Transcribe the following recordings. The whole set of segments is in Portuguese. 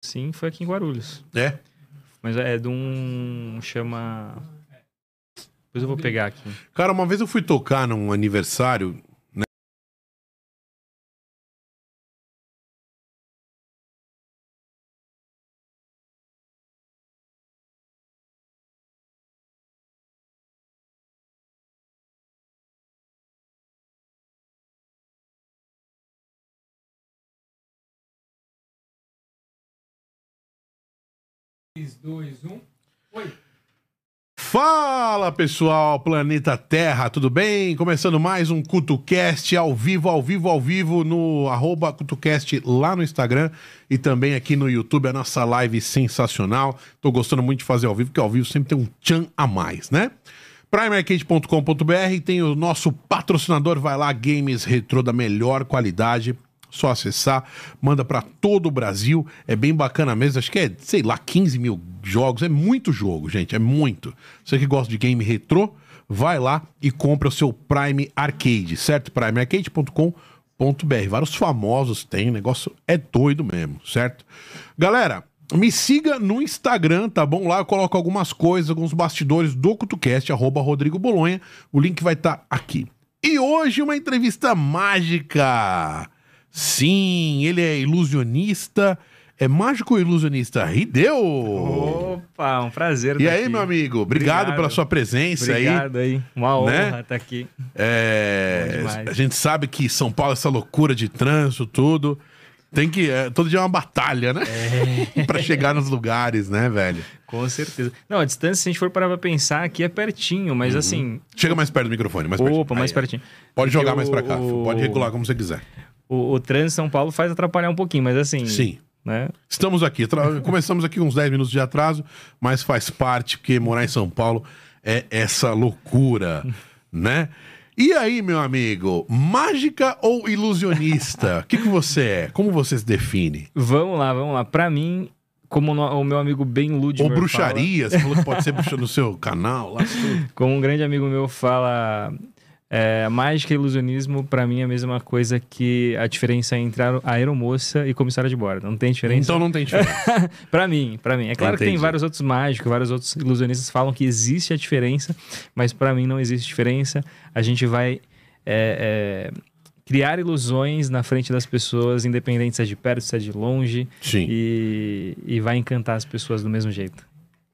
Sim, foi aqui em Guarulhos. É? Mas é de um. chama. Depois eu vou pegar aqui. Cara, uma vez eu fui tocar num aniversário. Né? Fala pessoal, planeta Terra, tudo bem? Começando mais um CutoCast ao vivo, ao vivo, ao vivo no arroba CutoCast lá no Instagram e também aqui no YouTube, a nossa live sensacional. Tô gostando muito de fazer ao vivo, porque ao vivo sempre tem um tchan a mais, né? primearcade.com.br tem o nosso patrocinador, vai lá, games retrô da melhor qualidade. Só acessar, manda pra todo o Brasil. É bem bacana mesmo. Acho que é, sei lá, 15 mil jogos. É muito jogo, gente. É muito. Você que gosta de game retrô, vai lá e compra o seu Prime Arcade, certo? primearcade.com.br. Vários famosos tem, negócio é doido mesmo, certo? Galera, me siga no Instagram, tá bom? Lá eu coloco algumas coisas, alguns bastidores do CutuCast, arroba Rodrigo Bolonha. O link vai estar aqui. E hoje uma entrevista mágica. Sim, ele é ilusionista. É mágico ilusionista Rideu. Opa, um prazer. E tá aí, aqui. meu amigo? Obrigado, Obrigado. pela sua presença aí. Obrigado aí. Uma honra Né? estar aqui. Bom É, a gente sabe que São Paulo, essa loucura de trânsito, tudo. Tem que. é, todo dia é uma batalha, né? É. pra chegar nos lugares, né, velho? Com certeza. Não, a distância, se a gente for parar pra pensar, aqui é pertinho, mas assim. Chega mais perto do microfone, mais pertinho. Opa, mais Uhum. Aí, pertinho. Pode jogar mais pra cá, pode regular como você quiser. O, o trânsito em São Paulo faz atrapalhar um pouquinho, mas assim. Sim. Né? Estamos aqui. Começamos aqui uns 10 minutos de atraso, mas faz parte, porque morar em São Paulo é essa loucura, né? E aí, meu amigo, mágica ou ilusionista? O que, que você é? Como você se define? Vamos lá, vamos lá. Pra mim, como no- o meu amigo Ben Ludmer Ou fala- bruxaria? Você falou que pode ser bruxa no seu canal, lá. Como um grande amigo meu fala, é, mágica e ilusionismo, pra mim, é a mesma coisa que a diferença entre aero- aeromoça e comissária de bordo. Não tem diferença? Então não tem diferença. Pra mim, pra mim. É claro que tem Entendi. vários outros mágicos, vários outros ilusionistas que falam que existe a diferença, mas pra mim não existe diferença. A gente vai é, é, criar ilusões na frente das pessoas, independente se é de perto, se é de longe, Sim. e, e vai encantar as pessoas do mesmo jeito.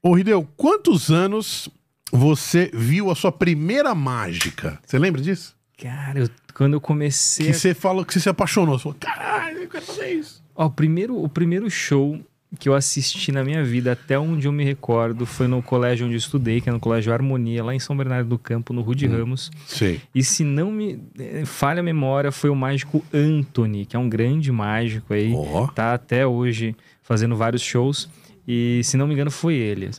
Ô, Rideu, quantos anos você viu a sua primeira mágica? Você lembra disso? Cara, eu- quando eu comecei. Que você falou que você se apaixonou. Você falou, caralho, eu quero fazer isso. Ó, o primeiro, o primeiro show que eu assisti na minha vida, até onde eu me recordo, foi no colégio onde eu estudei, que é no Colégio Harmonia, lá em São Bernardo do Campo, no Rude Ramos. Sei. E se não me eh, falha a memória, foi o mágico Anthony, que é um grande mágico aí. Ó. Tá até hoje fazendo vários shows. E se não me engano, foi ele.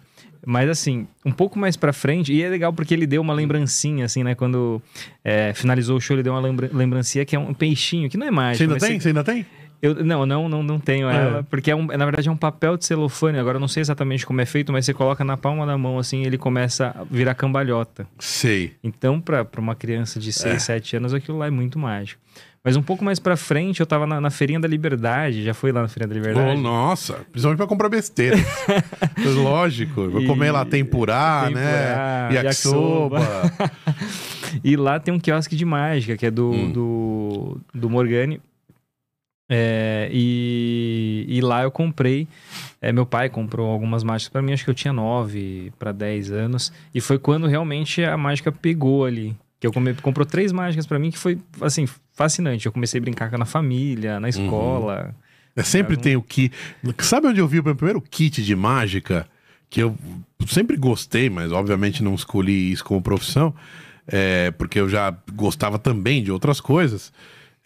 Mas assim, um pouco mais pra frente, e é legal porque ele deu uma lembrancinha, assim, né? Quando eh, finalizou o show, ele deu uma lembra lembrancinha que é um peixinho, que não é mágico. Você ainda tem? Você ainda tem? eu, não, não, não, não tenho É. ela, porque é um, na verdade é um papel de celofane. Agora eu não sei exatamente como é feito, mas você coloca na palma da mão assim, ele começa a virar cambalhota. Sei. Então, pra pra uma criança de 6, É. 7 anos, aquilo lá é muito mágico. Mas um pouco mais pra frente, eu tava na, na Feirinha da Liberdade, já fui lá na Feirinha da Oh, Liberdade. nossa, principalmente pra comprar besteira. Lógico, vou E- comer lá tempurá, Tempurá, né? Yakisoba. E lá tem um quiosque de mágica, que é do, Hum. do, do Morgani. É, e, e lá eu comprei. é, meu pai comprou algumas mágicas pra mim, acho que eu tinha 9 para 10 anos. E foi quando realmente a mágica pegou ali. Que eu come, comprou três mágicas pra mim que foi, assim, fascinante. Eu comecei a brincar na família, na escola. É, sempre tem o kit. Sabe onde eu vi o meu primeiro kit de mágica? Que eu sempre gostei, mas obviamente não escolhi isso como profissão, é, porque eu já gostava também de outras coisas.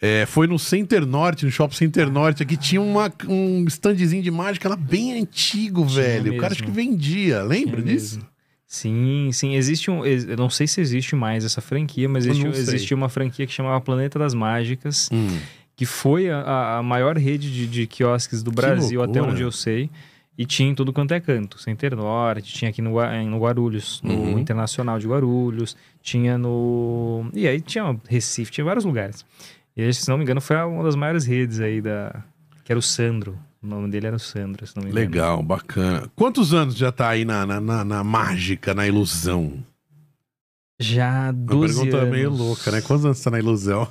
É, foi no Center Norte, no Shopping Center Norte, aqui tinha uma, um standzinho de mágica lá bem antigo, Tinha velho. O cara acho mesmo. que vendia, lembra Tinha disso? mesmo. Sim, sim. Existe um. Eu não sei se existe mais essa franquia, mas existe, existia uma franquia que chamava Planeta das Mágicas, Hum, que foi a- a, maior rede de, de quiosques do Brasil, até onde eu sei. E tinha em tudo quanto é canto. Center Norte, tinha aqui no, em- no Guarulhos, no Uhum. Internacional de Guarulhos, tinha no. E aí tinha Recife, tinha vários lugares. E aí, se não me engano, foi uma das maiores redes aí da. Que era o Sandro. O nome dele era o Sandro, se não me engano. Legal, bacana. Quantos anos já tá aí na, na, na- na mágica, na ilusão? Já Uma 12 pergunta anos. meio louca, né? Quantos anos você tá na ilusão?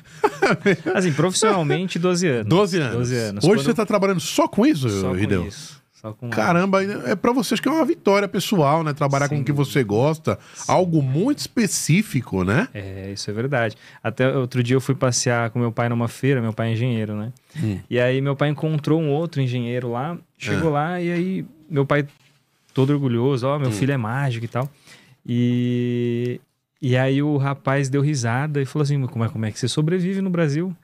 Assim, profissionalmente, 12 anos. 12 anos. 12 anos. Hoje Quando- você tá trabalhando só com isso, Só com Rideu? isso. Com Caramba, é pra vocês que é uma vitória pessoal, né? Trabalhar com Sem o que você gosta. Algo muito específico, né? É, isso é verdade. Até outro dia eu fui passear com meu pai numa feira, meu pai é engenheiro, né? Hum. E aí meu pai encontrou um outro engenheiro lá, chegou É. lá e aí meu pai todo orgulhoso, ó, meu Hum. filho é mágico e tal. E e aí o rapaz deu risada e falou assim: "Como é, como é que você sobrevive no Brasil?"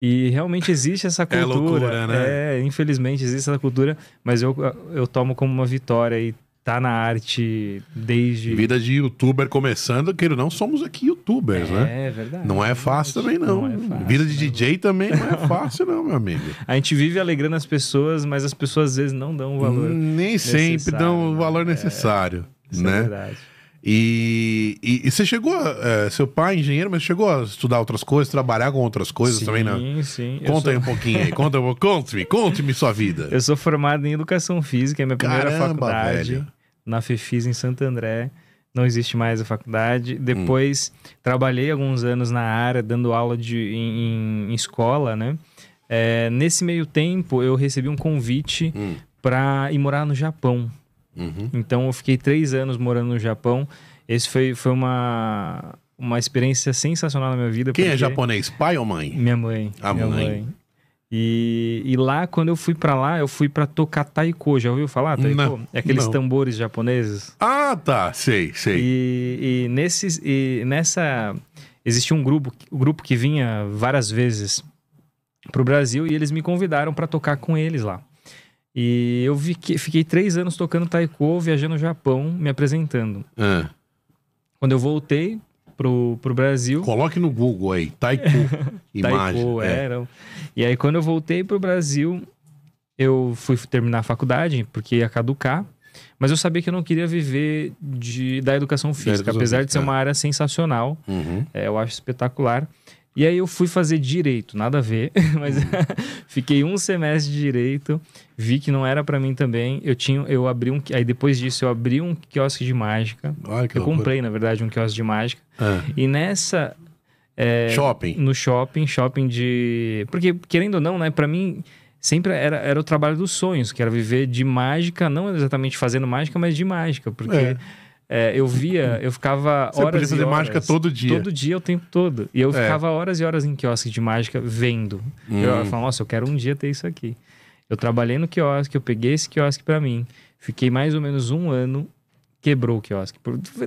E realmente existe essa É cultura. loucura, né? É, infelizmente existe essa cultura, mas eu, eu tomo como uma vitória e tá na arte desde Vida de youtuber começando, ou não, somos aqui youtubers, né? É verdade. Não é fácil também, não. Não é fácil, Vida de né? DJ também não é fácil, não, meu amigo. A gente vive alegrando as pessoas, mas as pessoas às vezes não dão o valor. Nem sempre dão o né? valor É, necessário, Isso é né? verdade. E, e, e você chegou, a- é, seu pai é engenheiro, mas chegou a estudar outras coisas, trabalhar com outras coisas sim, também, não? Sim, Eu Conta aí sou, um pouquinho aí, conta, conte-me, conte-me sua vida. eu sou formado em Educação Física, é minha primeira Caramba, faculdade. velho. Na FEFIS em Santo André. Não existe mais a Hum. faculdade. Depois, trabalhei alguns anos na área, dando aula de, em, em escola, né? É, nesse meio tempo, eu recebi um convite Hum, para ir morar no Japão. Uhum. Então eu fiquei três anos morando no Japão. Esse foi, foi uma, uma experiência sensacional na minha vida. Quem é japonês, pai ou mãe? Minha mãe. A minha mãe. E, e lá, quando eu fui pra lá, eu fui pra tocar taiko. Já ouviu falar taiko? Não, é aqueles não. tambores japoneses. Ah, tá, sei, sei. E, e, nesses, e nessa... Existia um grupo, um grupo que vinha várias vezes pro Brasil e eles me convidaram pra tocar com eles lá. E eu vi que- fiquei três anos tocando taiko, viajando no Japão, me apresentando. Ah, Quando eu voltei pro, pro Brasil... coloque no Google aí, taiko, imagem. Taiko, é. era. E aí, quando eu voltei pro Brasil, eu fui terminar a faculdade, porque ia caducar. Mas eu sabia que eu não queria viver de, da educação física, educação apesar de ser uma área sensacional. Uhum. é, eu acho espetacular. E aí eu fui fazer direito, nada a ver, mas fiquei um semestre de direito, vi que não era pra mim também. Eu tinha, eu abri um, aí depois disso eu abri um quiosque de mágica. Olha que Eu loucura. comprei, na verdade, um quiosque de mágica. Ah, E nessa é, Shopping. no shopping, shopping de. Porque, querendo ou não, né, pra mim, sempre era, era o trabalho dos sonhos, que era viver de mágica, não exatamente fazendo mágica, mas de mágica. Porque É. é, eu via, eu ficava Você horas. podia fazer horas, mágica todo dia. Todo dia, o tempo todo. E eu É. ficava horas e horas em quiosque de mágica vendo. Hum. Eu falava, nossa, eu quero um dia ter isso aqui. Eu trabalhei no quiosque, eu peguei esse quiosque pra mim. Fiquei mais ou menos um ano, quebrou o quiosque.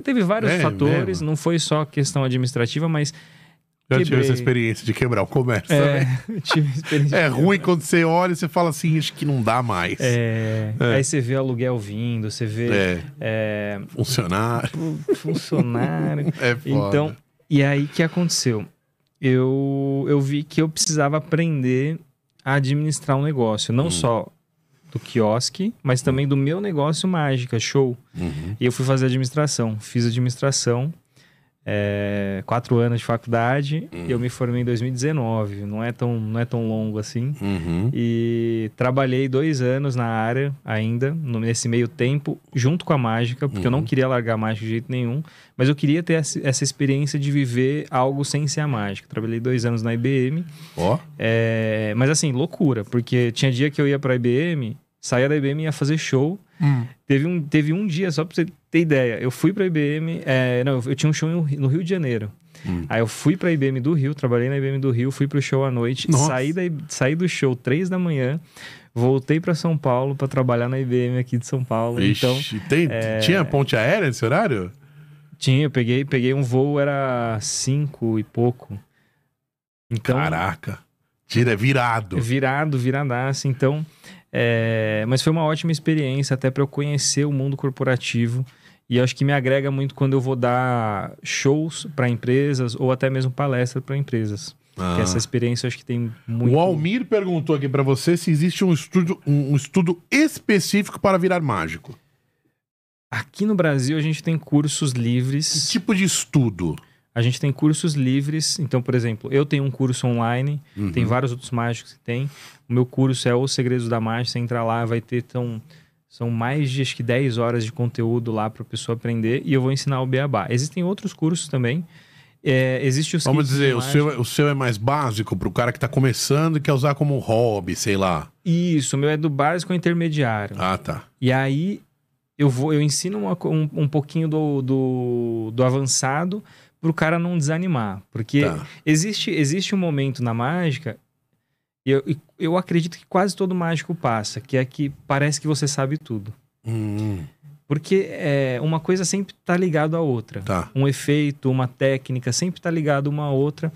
Teve vários É fatores, mesmo? não foi só questão administrativa, mas Já tive essa experiência de quebrar o comércio é, eu tive experiência. É ruim quando você olha e você fala assim, acho que não dá mais. É, É. Aí você vê aluguel vindo, você vê É, é, funcionário. fu- funcionário. É foda. então, e aí o que aconteceu? Eu, eu vi que eu precisava aprender a administrar um negócio, Hum. não só do quiosque, mas também do meu negócio mágica, show. Uhum. E eu fui fazer administração. Fiz administração, é, quatro anos de faculdade, Hum. e eu me formei em 2019. Não é tão, não é tão longo assim. Uhum. E trabalhei dois anos na área ainda, nesse meio tempo, junto com a mágica, porque eu não Uhum. queria largar a mágica de jeito nenhum, mas eu queria ter essa, experiência de viver algo sem ser a mágica. Trabalhei dois anos na IBM, Ó, é, mas assim, loucura, porque tinha dia que eu ia pra IBM, saía da IBM e ia fazer show. Teve um, teve um dia, só pra você ter ideia, eu fui pra IBM, é, não, eu tinha um show no Rio- de Janeiro. Hum. Aí eu fui pra IBM do Rio, trabalhei na IBM do Rio, fui pro show à noite, Nossa. saí, da, saí do show três da manhã, voltei pra São Paulo pra trabalhar na IBM aqui de São Paulo. Então, Ixi, tem, é- tinha ponte aérea nesse horário? tinha, eu peguei, peguei um voo, era cinco e pouco. Então, Caraca. Tira, é virado. virado, viradaço. Então, é, mas foi uma ótima experiência até para eu conhecer o mundo corporativo. E acho que me agrega muito quando eu vou dar shows para empresas ou até mesmo palestra para empresas. Ah. Que essa experiência acho que tem muito. O Almir perguntou aqui pra você se existe um estudo, um, um estudo específico para virar mágico. Aqui no Brasil a gente tem cursos Que livres. tipo de estudo? A gente tem cursos livres. Então, por exemplo, eu tenho um curso online, Uhum. tem vários outros mágicos que tem. O meu curso é Os Segredos da Mágica. Você entra lá, vai ter tão, são mais de acho que 10 horas de conteúdo lá para a pessoa aprender e eu vou ensinar o beabá. Existem outros cursos também. É, existe os Vamos dizer, o seu, é- o seu é mais básico pro cara que tá começando e quer usar como hobby, sei lá. Isso, o meu é do básico ao intermediário. Ah, tá. E aí eu vou, eu ensino uma um, um pouquinho do, do, do avançado pro cara não desanimar. Porque Tá. existe, existe um momento na mágica, e eu, eu acredito que quase todo mágico passa, que é que parece que você sabe tudo. Hum, Porque é, uma coisa sempre tá ligado à outra. tá. Um efeito, uma técnica, sempre tá ligado uma à outra.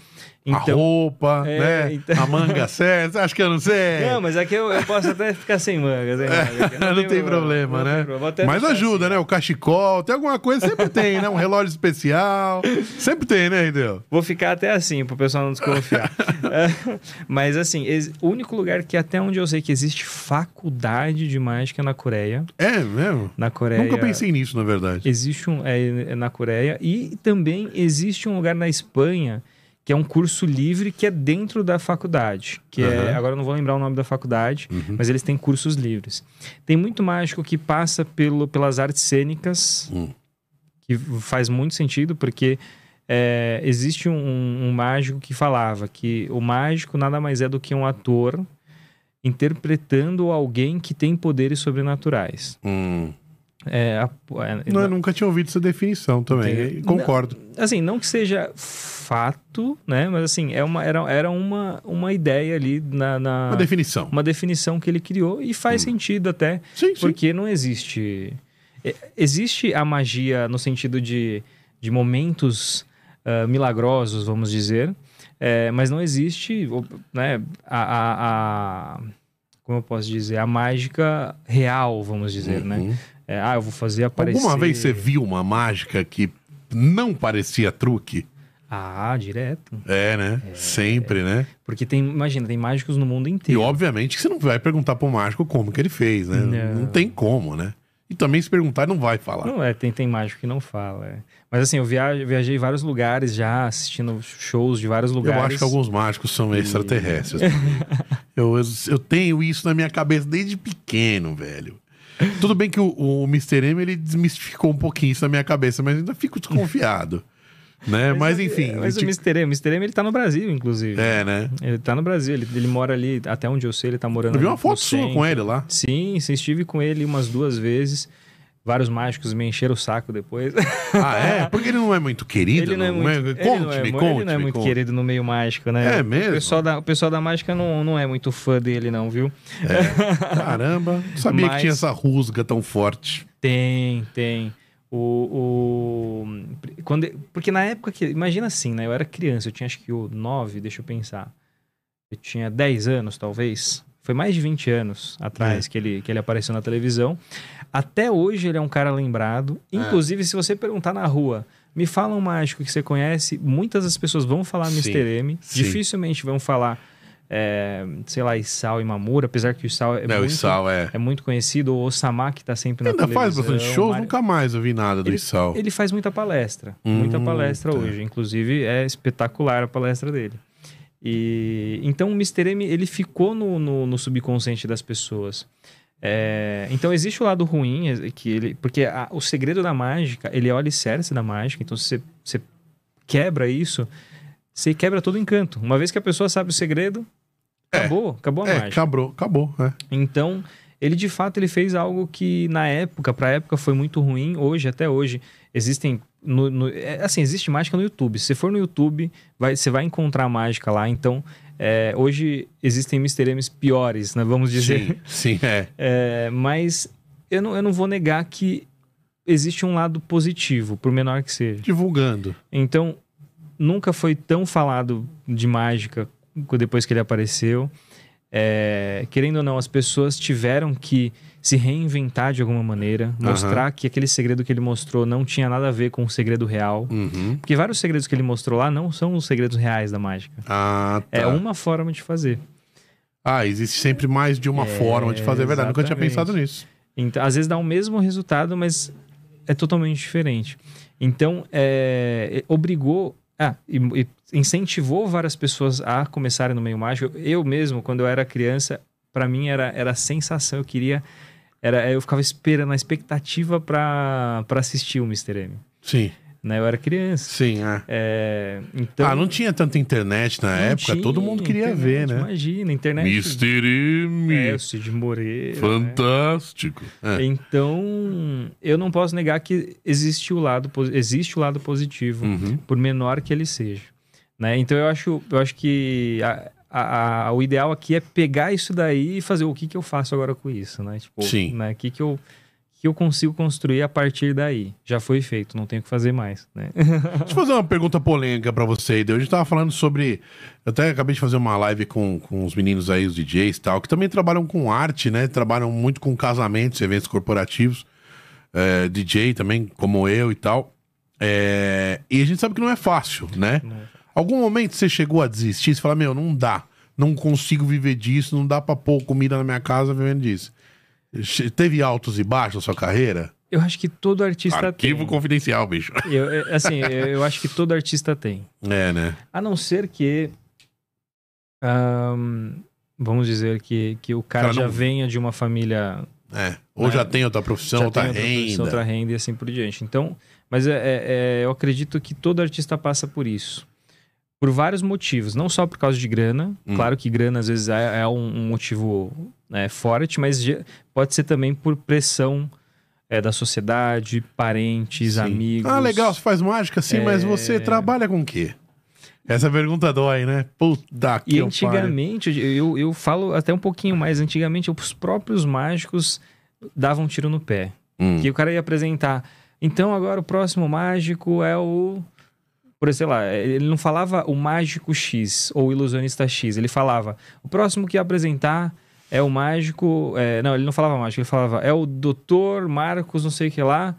A Então, roupa, É, né? então- A manga certa. Acha que eu não sei? Não, mas aqui eu, eu posso até ficar sem manga. Sem manga. Não tem problema, não né? problema. Mas ajuda, assim. né? O cachecol, tem alguma coisa, sempre tem, né? Um relógio especial. Sempre tem, né, Rideu? Vou ficar até assim, pro pessoal não desconfiar. É, Mas assim, o único lugar que até onde eu sei que existe faculdade de mágica é na Coreia. É mesmo? Na Coreia. Nunca pensei nisso, na verdade. Existe um. É, é na Coreia. E também existe um lugar na Espanha que é um curso livre que é dentro da faculdade. Que é. Aham. Agora eu não vou lembrar o nome da faculdade, Uhum. mas eles têm cursos livres. Tem muito mágico que passa pelo, pelas artes cênicas, Hum. que faz muito sentido, porque é, existe um, um mágico que falava que o mágico nada mais é do que um ator interpretando alguém que tem poderes sobrenaturais. Hum. É, a- é, Não, eu nunca tinha ouvido essa definição também. Concordo. assim, não que seja fato, né? Mas assim, é uma, era, era uma, uma ideia ali na, na- Uma definição. uma definição que ele criou e faz sentido até, Sim, sim. porque não existe. é, Existe a magia no sentido de, de momentos ah, milagrosos, vamos dizer, é, mas não existe né, a, a- a- Como eu posso dizer? A mágica real, vamos dizer, né? É, ah, eu vou fazer aparecer. Alguma vez você viu uma mágica que não parecia truque? Ah, direto. É, né? Sempre, né? Porque tem, imagina, tem mágicos no mundo E inteiro. obviamente que você não vai perguntar pro mágico como que ele fez, né? Não, Não. tem como, né? E também se perguntar, não vai falar. Não é, tem, tem mágico que não fala. é. Mas assim, eu viaj- viajei em vários lugares já, assistindo shows de vários Eu lugares. acho que alguns mágicos são extraterrestres. também. eu, eu, eu tenho isso na minha cabeça desde pequeno, velho. Tudo bem que o, o Mr. M ele desmistificou um pouquinho isso na minha cabeça, mas ainda fico desconfiado. né? Mas, enfim. Mas a gente- o Mr. M, o Mr. M, ele tá no Brasil, inclusive. É, né? Ele tá no Brasil, ele, ele mora ali, até onde eu sei, ele tá morando Eu vi uma foto sua com ele lá. Sim, sim, estive com ele umas duas vezes. Vários mágicos me encheram o saco depois. Ah, é? Porque ele não é muito querido. ele não é muito, ele Conte-me, não é, conte-me. ele não é muito conte. querido no meio mágico, né? É mesmo? O pessoal da, o pessoal da mágica não, não é muito fã dele, não, viu? Caramba, não sabia que Mas- tinha essa rusga tão forte. Tem, tem. O, o- quando, porque na época que. Imagina assim, né? Eu era criança, eu tinha acho que o 9, deixa eu pensar. Eu tinha 10 anos, talvez. Foi mais de 20 anos atrás É. que, ele, que ele apareceu na televisão. Até hoje ele é um cara lembrado. É. Inclusive, se você perguntar na rua, me fala um mágico que você conhece, muitas das pessoas vão falar Sim, Mr. M. sim. Dificilmente vão falar, é, sei lá, Isao e Mamura, apesar que o Isao é, É, muito, é. é muito conhecido. O Osama, que tá sempre na Ainda faz bastante shows, Mário- nunca mais eu vi nada do Ele- ele faz muita palestra, Hum, muita palestra tá. hoje. Inclusive, é espetacular a palestra dele. E então o Mr. M ele ficou no, no, no subconsciente das pessoas. É, então existe o lado ruim é, que ele, porque a- o segredo da mágica ele é o alicerce da mágica. Então se você, quebra isso, você quebra todo o encanto. Uma vez que a pessoa sabe o segredo, É. acabou, acabou a É, mágica. acabou, acabou. É. Então, ele de fato ele fez algo que na época, pra época foi muito ruim. Hoje, até hoje, existem no, no- é, assim, existe mágica no YouTube. Se você for no YouTube, vai, você vai encontrar mágica lá. Então, é, hoje existem Mr. M's piores, né? Vamos dizer. Sim, sim, é. É, mas eu não, eu não vou negar que existe um lado positivo, por menor que seja. Divulgando. Então, nunca foi tão falado de mágica depois que ele apareceu. É, querendo ou não, as pessoas tiveram que se reinventar de alguma maneira, mostrar que aquele segredo que ele mostrou não tinha nada a ver com o segredo real. Uhum. Porque vários segredos que ele mostrou lá não são os segredos reais da mágica. Ah, tá. É uma forma de fazer. Ah, existe sempre mais de uma É, forma de fazer, é verdade. Nunca tinha pensado nisso. Então, às vezes dá o mesmo resultado, mas é totalmente diferente. Então, é, obrigou Ah, e, e incentivou várias pessoas a começarem no meio mágico. Eu mesmo, quando eu era criança, para mim era, era a sensação, eu queria. Era, eu ficava esperando, a expectativa para assistir o Mr. M. Sim, Né? Eu era criança. sim, é. É, então, ah, não tinha tanta internet na época, tinha todo mundo queria internet, ver, né? Imagina, internet. Mr. M. É, o Cid Moreira. né? Fantástico. É. Então, eu não posso negar que existe o lado, existe o lado positivo, Uhum. por menor que ele seja. Né? Então, eu acho, eu acho que a- a- a- o ideal aqui é pegar isso daí e fazer o que, que eu faço agora com isso, né? Tipo, Sim. Né? O que, que, eu, que eu consigo construir a partir daí. Já foi feito, não tenho o que fazer mais, né? Deixa eu fazer uma pergunta polêmica pra você aí. A gente tava falando sobre. Eu até acabei de fazer uma live com, com os meninos aí, os DJs e tal, que também trabalham com arte, né? Trabalham muito com casamentos, eventos corporativos. É, DJ também, como eu e tal. É, e a gente sabe que não é fácil, né? Algum momento você chegou a desistir? Você fala, meu, não dá. Não consigo viver disso, não dá pra pôr comida na minha casa vivendo disso. Teve altos e baixos na sua carreira? Eu acho que todo artista Arquivo tem. confidencial, bicho. Eu, eu- assim, eu, acho que todo artista tem. É, né? A não ser que. ahn, vamos dizer que, que o cara, Cara, já não- venha de uma família. É. Ou Né? já tem outra profissão, já outra tem outra renda. profissão, outra renda e assim por diante. Então, mas é, é- é- eu acredito que todo artista passa por isso. Por vários motivos. Não só por causa de grana. Hum. Claro que grana às vezes é, é um, um motivo né, forte, mas pode ser também por pressão é, da sociedade, parentes, Sim. amigos. Ah, legal, você faz mágica sim, mas É. você trabalha com o quê? Essa pergunta dói, né? Puta que E eu antigamente, eu, eu, eu falo até um pouquinho mais, antigamente os próprios mágicos davam um tiro no pé. Hum. Que o cara ia apresentar. Então agora o próximo mágico é o. Por sei lá, ele não falava o mágico X ou o ilusionista X, ele falava o próximo que ia apresentar é o mágico. é, não, ele não falava mágico, ele falava é o doutor Marcos, não sei o que lá.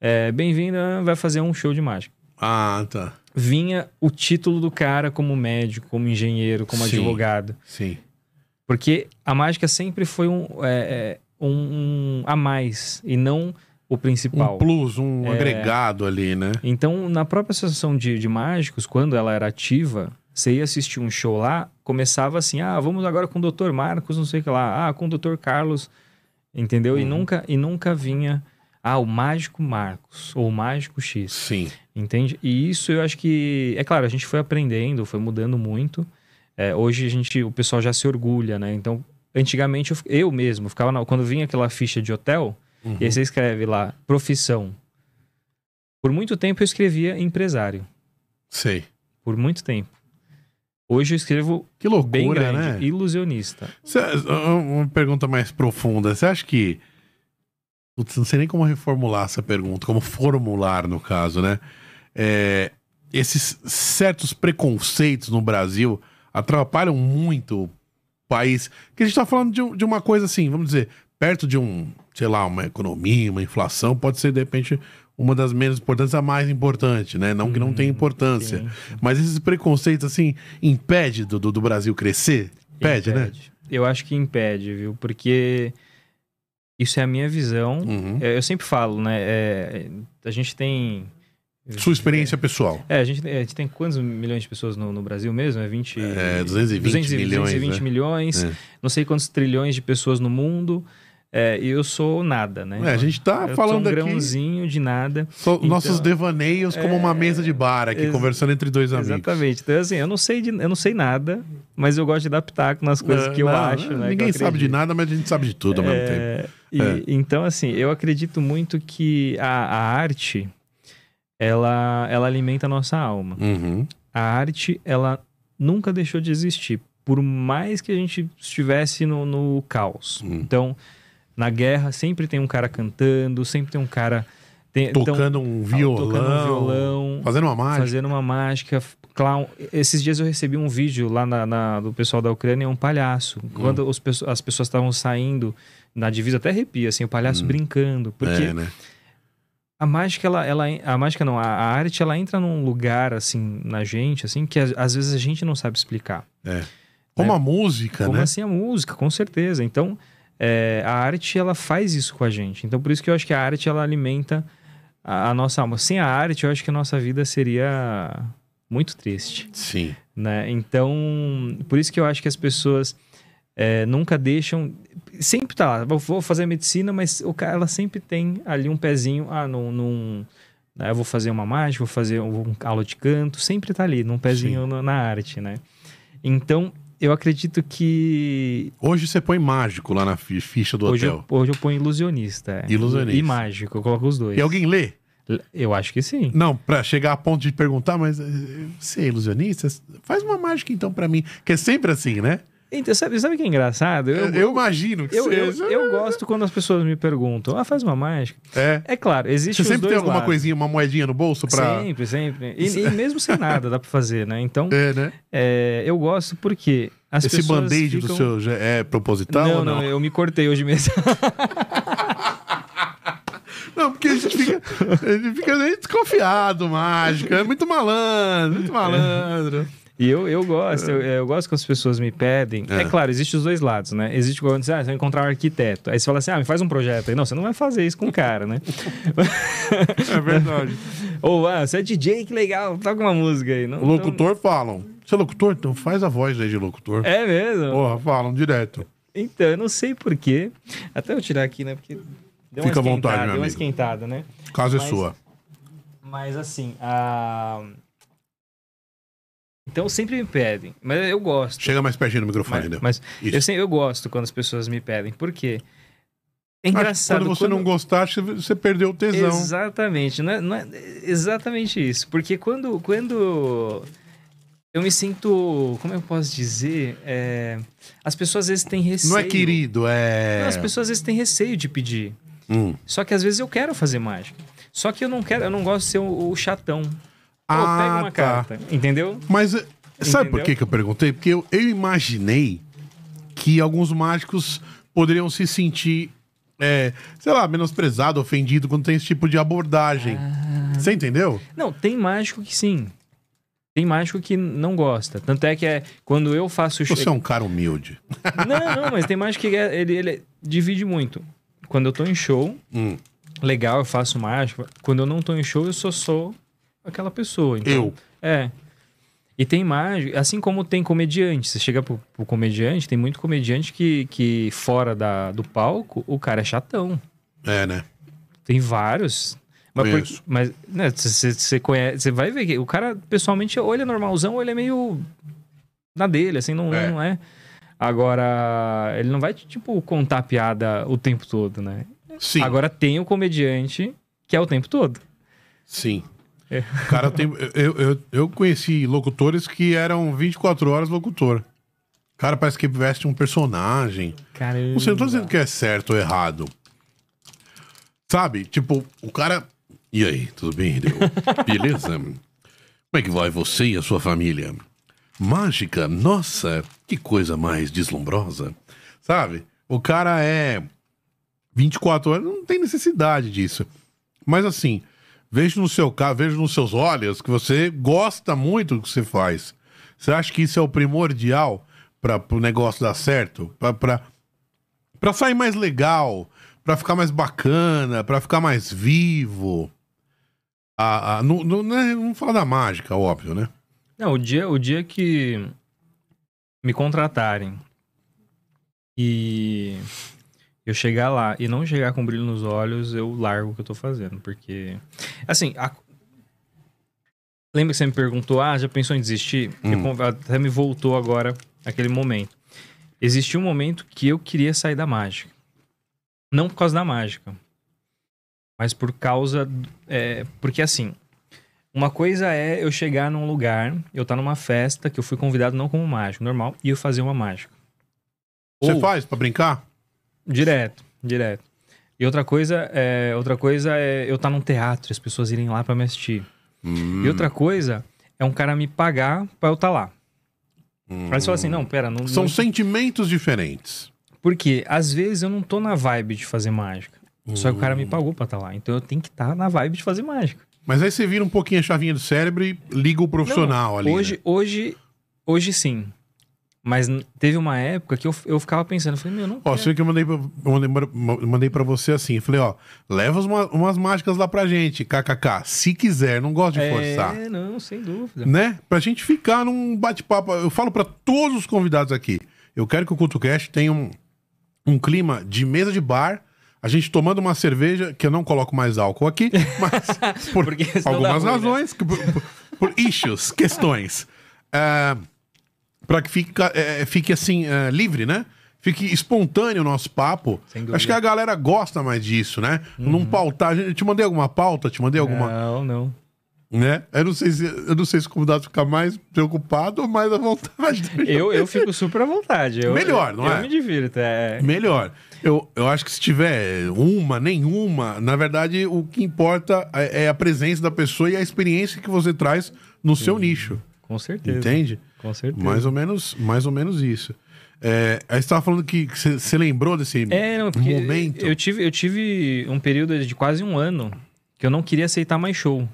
É, Bem-vindo, vai fazer um show de mágica. Ah, tá. Vinha o título do cara como médico, como engenheiro, como Sim. advogado. Sim. Porque a mágica sempre foi um, é, um, um a mais e não o principal. Um plus, um É. agregado ali, né? Então, na própria associação de, de mágicos, quando ela era ativa, você ia assistir um show lá, começava assim: ah, vamos agora com o Dr. Marcos, não sei o que lá, ah, com o Dr. Carlos, entendeu? E, Uhum. nunca, e nunca vinha, ah, o mágico Marcos ou o mágico X. Sim. Entende? E isso eu acho que, é claro, a gente foi aprendendo, foi mudando muito. É, hoje a gente, o pessoal já se orgulha, né? Então, antigamente eu, eu mesmo ficava na- quando vinha aquela ficha de hotel, Uhum. e aí você escreve lá profissão. Por muito tempo eu escrevia empresário, Sei. por muito tempo. Hoje eu escrevo Que bem loucura, grande, né? ilusionista. Cê- uma pergunta mais profunda. Você acha que. Putz, não sei nem como reformular essa pergunta, como formular, no caso, né? É, esses certos preconceitos no Brasil atrapalham muito o país. Que a gente tá falando de, de uma coisa assim, vamos dizer, perto de um, sei lá, uma economia, uma inflação, pode ser, de repente, uma das menos importantes, a mais importante, né? Não que não tenha importância. Sim. Mas esses preconceitos, assim, impede do, do, Brasil crescer? Impede, né? Eu acho que impede, viu? Porque isso é a minha visão. Uhum. É, Eu sempre falo, né? é, a gente tem. Sua experiência pessoal. É, a gente, a gente tem quantos milhões de pessoas no, no Brasil mesmo? É 20... É, 220 milhões, 220 né? milhões, É. não sei quantos trilhões de pessoas no mundo. É, e eu sou nada, né? É, a gente tá eu falando sou um aqui grãozinho de nada. Então, nossos devaneios como uma mesa de bar aqui, conversando entre dois amigos. Exatamente. Então, assim, eu não sei de, eu não sei nada, mas eu gosto de dar pitaco nas coisas que eu não, acho, né? Ninguém eu sabe de nada, mas a gente sabe de tudo ao mesmo tempo. É, e- É. Então, assim, eu acredito muito que a, a arte, ela, ela alimenta a nossa alma. Uhum. A arte, ela nunca deixou de existir. Por mais que a gente estivesse no, no caos. Hum. Então, na guerra, sempre tem um cara cantando, sempre tem um cara... Tem, então, Tocando um violão. tocando um violão, Fazendo uma mágica. fazendo uma mágica, clown. Esses dias eu recebi um vídeo lá na, na- do pessoal da Ucrânia, um palhaço. Hum. Quando os as pessoas estavam saindo na divisa, até arrepia, assim, o palhaço brincando. Porque É, né? a mágica, ela, ela, a mágica não, a, a arte, ela entra num lugar, assim, na gente, assim, que às, vezes a gente não sabe explicar. Como a música, Como né? assim a música, com certeza. Então, é, a arte, ela faz isso com a gente. Então, por isso que eu acho que a arte, ela alimenta a, a nossa alma. Sem a arte, eu acho que a nossa vida seria Muito triste. Sim. né? Então, por isso que eu acho que as pessoas é, nunca deixam. Sempre tá lá, vou- fazer medicina, mas o cara ela sempre tem ali um pezinho, ah, num. num né, eu vou fazer uma mágica, vou fazer um aula de canto, sempre tá ali, num pezinho na, na arte, né? Então, eu acredito que Hoje você põe mágico lá na fi- ficha do hoje hotel. eu, hoje eu ponho ilusionista. é. Ilusionista. E mágico, eu coloco os dois. E alguém lê? Eu acho que sim. Não, pra chegar a ponto de perguntar, mas eh, você é ilusionista? Faz uma mágica então pra mim. Que é sempre assim, né? Então, sabe, sabe o que é engraçado? Eu, Eu, imagino que eu, eu, seja. eu gosto quando as pessoas me perguntam, ah, faz uma mágica. É. É claro, existe Você sempre tem alguma lados. coisinha, uma moedinha no bolso pra. Sempre, sempre. E, e mesmo sem nada dá pra fazer, né? Então, É, né? é, eu gosto porque as Esse band-aid ficam... do seu já é proposital não, ou não? não, eu me cortei hoje mesmo. Não, porque a gente fica, a gente fica desconfiado, mágico. É muito malandro, muito malandro. E eu, eu gosto, eu, eu gosto que as pessoas me pedem. É, É. claro, existe os dois lados, né? Existe quando você, ah, você vai encontrar um arquiteto. Aí você fala assim, ah, me faz um projeto aí. Não, você não vai fazer isso com o cara, né? É verdade. Ou, ah, você é DJ, que legal, toca uma música aí. Não, O locutor falam. Você é locutor? Então faz a voz aí de locutor. É mesmo? Porra, falam direto. Então, eu não sei porquê. Até eu tirar aqui, né? Porque deu uma Fica à vontade, esquentada, meu deu uma amigo. esquentada, né? O caso é Mas- sua. Mas assim, a... Então sempre me pedem, mas eu gosto. Chega mais pertinho do microfone, Mas, entendeu? mas eu, sempre, eu gosto quando as pessoas me pedem. Por quê? É engraçado. Quando você não gostar, você perdeu o tesão. Exatamente, não é, não é exatamente isso. Porque quando, quando eu me sinto, como eu posso dizer, é, as pessoas às vezes têm receio. Não é querido, é. Não, as pessoas às vezes têm receio de pedir. Hum. Só que às vezes eu quero fazer mágica. Só que eu não quero, eu não gosto de ser o, o chatão. Ah, pega uma tá. carta, entendeu? Mas eh, sabe por que, que eu perguntei? Porque eu, eu imaginei que alguns mágicos poderiam se sentir, é, sei lá, menosprezado, ofendido quando tem esse tipo de abordagem. Ah. Você entendeu? Não, tem mágico que sim. Tem mágico que não gosta. Tanto é que é quando eu faço show. Você é um cara humilde. Não, não, mas tem mágico que é- ele, ele divide muito. Quando eu tô em show, Hum. legal, eu faço mágica. Quando eu não tô em show, eu só sou aquela pessoa. Então, Eu. É. E tem mágico, assim como tem comediante. Você chega pro, pro comediante, tem muito comediante que, que fora da, do palco, o cara é chatão. É, né? Tem vários. Mas, por- mas né, você você conhece, você vai ver que o cara pessoalmente ou ele é normalzão ou ele é meio na dele, assim, não É. não é. Agora, ele não vai, tipo, contar piada o tempo todo, né? Sim. Agora tem o comediante que é o tempo todo. Sim. É. Cara, tem, eu, eu, eu conheci locutores que eram 24 horas locutor. Cara, parece que veste um personagem. Caramba. Não sei, não tô dizendo que é certo ou errado. Sabe? Tipo, o cara. E aí, tudo bem, Hideo? Beleza? Como é que vai você e a sua família? Mágica? Nossa, que coisa mais deslumbrosa. Sabe? O cara é 24 horas, não tem necessidade disso. Mas assim, vejo no seu caso, vejo nos seus olhos que você gosta muito do que você faz. Você acha que isso é o primordial para o negócio dar certo? Pra sair mais legal, pra ficar mais bacana, pra ficar mais vivo. Ah, ah, não, não, né, não falar da mágica, óbvio, né? Não, o dia, o dia que me contratarem e eu chegar lá e não chegar com brilho nos olhos, eu largo o que eu tô fazendo, porque assim, a- lembra que você me perguntou, ah, já pensou em desistir? Hum. Eu até me voltou agora aquele momento. Existiu um momento que eu queria sair da mágica. Não por causa da mágica, mas por causa é, porque assim, uma coisa é eu chegar num lugar, eu estar numa festa que eu fui convidado não como mágico, normal, e eu fazer uma mágica. Você Ou- faz pra brincar? Direto, direto. E outra coisa é, outra coisa é eu estar num teatro, e as pessoas irem lá pra me assistir. Hum, E outra coisa é um cara me pagar pra eu estar lá. hum. Aí você fala assim, não, pera, não, São não... sentimentos diferentes. Porque às vezes eu não tô na vibe de fazer mágica. Só que o cara me pagou pra estar lá. Então eu tenho que estar na vibe de fazer mágica. Mas aí você vira um pouquinho a chavinha do cérebro e liga o profissional Não, ali. Hoje, né? hoje, hoje sim. Mas teve uma época que eu, eu ficava pensando, eu falei, meu, não Ó, você que eu mandei, eu mandei, mandei pra você assim. Falei, ó, leva uma- umas mágicas lá pra gente, kkk. Se quiser, não gosto de forçar. É, não, sem dúvida. Né? Pra gente ficar num bate-papo. Eu falo pra todos os convidados aqui. Eu quero que o CultoCast tenha um, um clima de mesa de bar. A gente tomando uma cerveja, que eu não coloco mais álcool aqui, mas por algumas ruim, né? razões, que por, por- por issues, questões. É, para que fique, é, fique assim, é, livre, né? Fique espontâneo o nosso papo. Uhum. Acho que a galera gosta mais disso, né? Não pautar. Eu te mandei alguma pauta? Te mandei alguma. Não, não. Né? Eu não sei se eu não sei se o convidado fica mais preocupado ou mais à vontade. Eu, eu fico super à vontade. Eu, Melhor, não eu é? me divirto. É. Melhor. Eu, eu acho que se tiver uma, nenhuma, na verdade, o que importa é é a presença da pessoa e a experiência que você traz no seu nicho. Com certeza. Entende? Com certeza. Mais ou menos, mais ou menos isso. É, aí você tava falando que você lembrou desse É, não, momento. eu tive, eu tive um período de quase um ano que eu não queria aceitar mais show.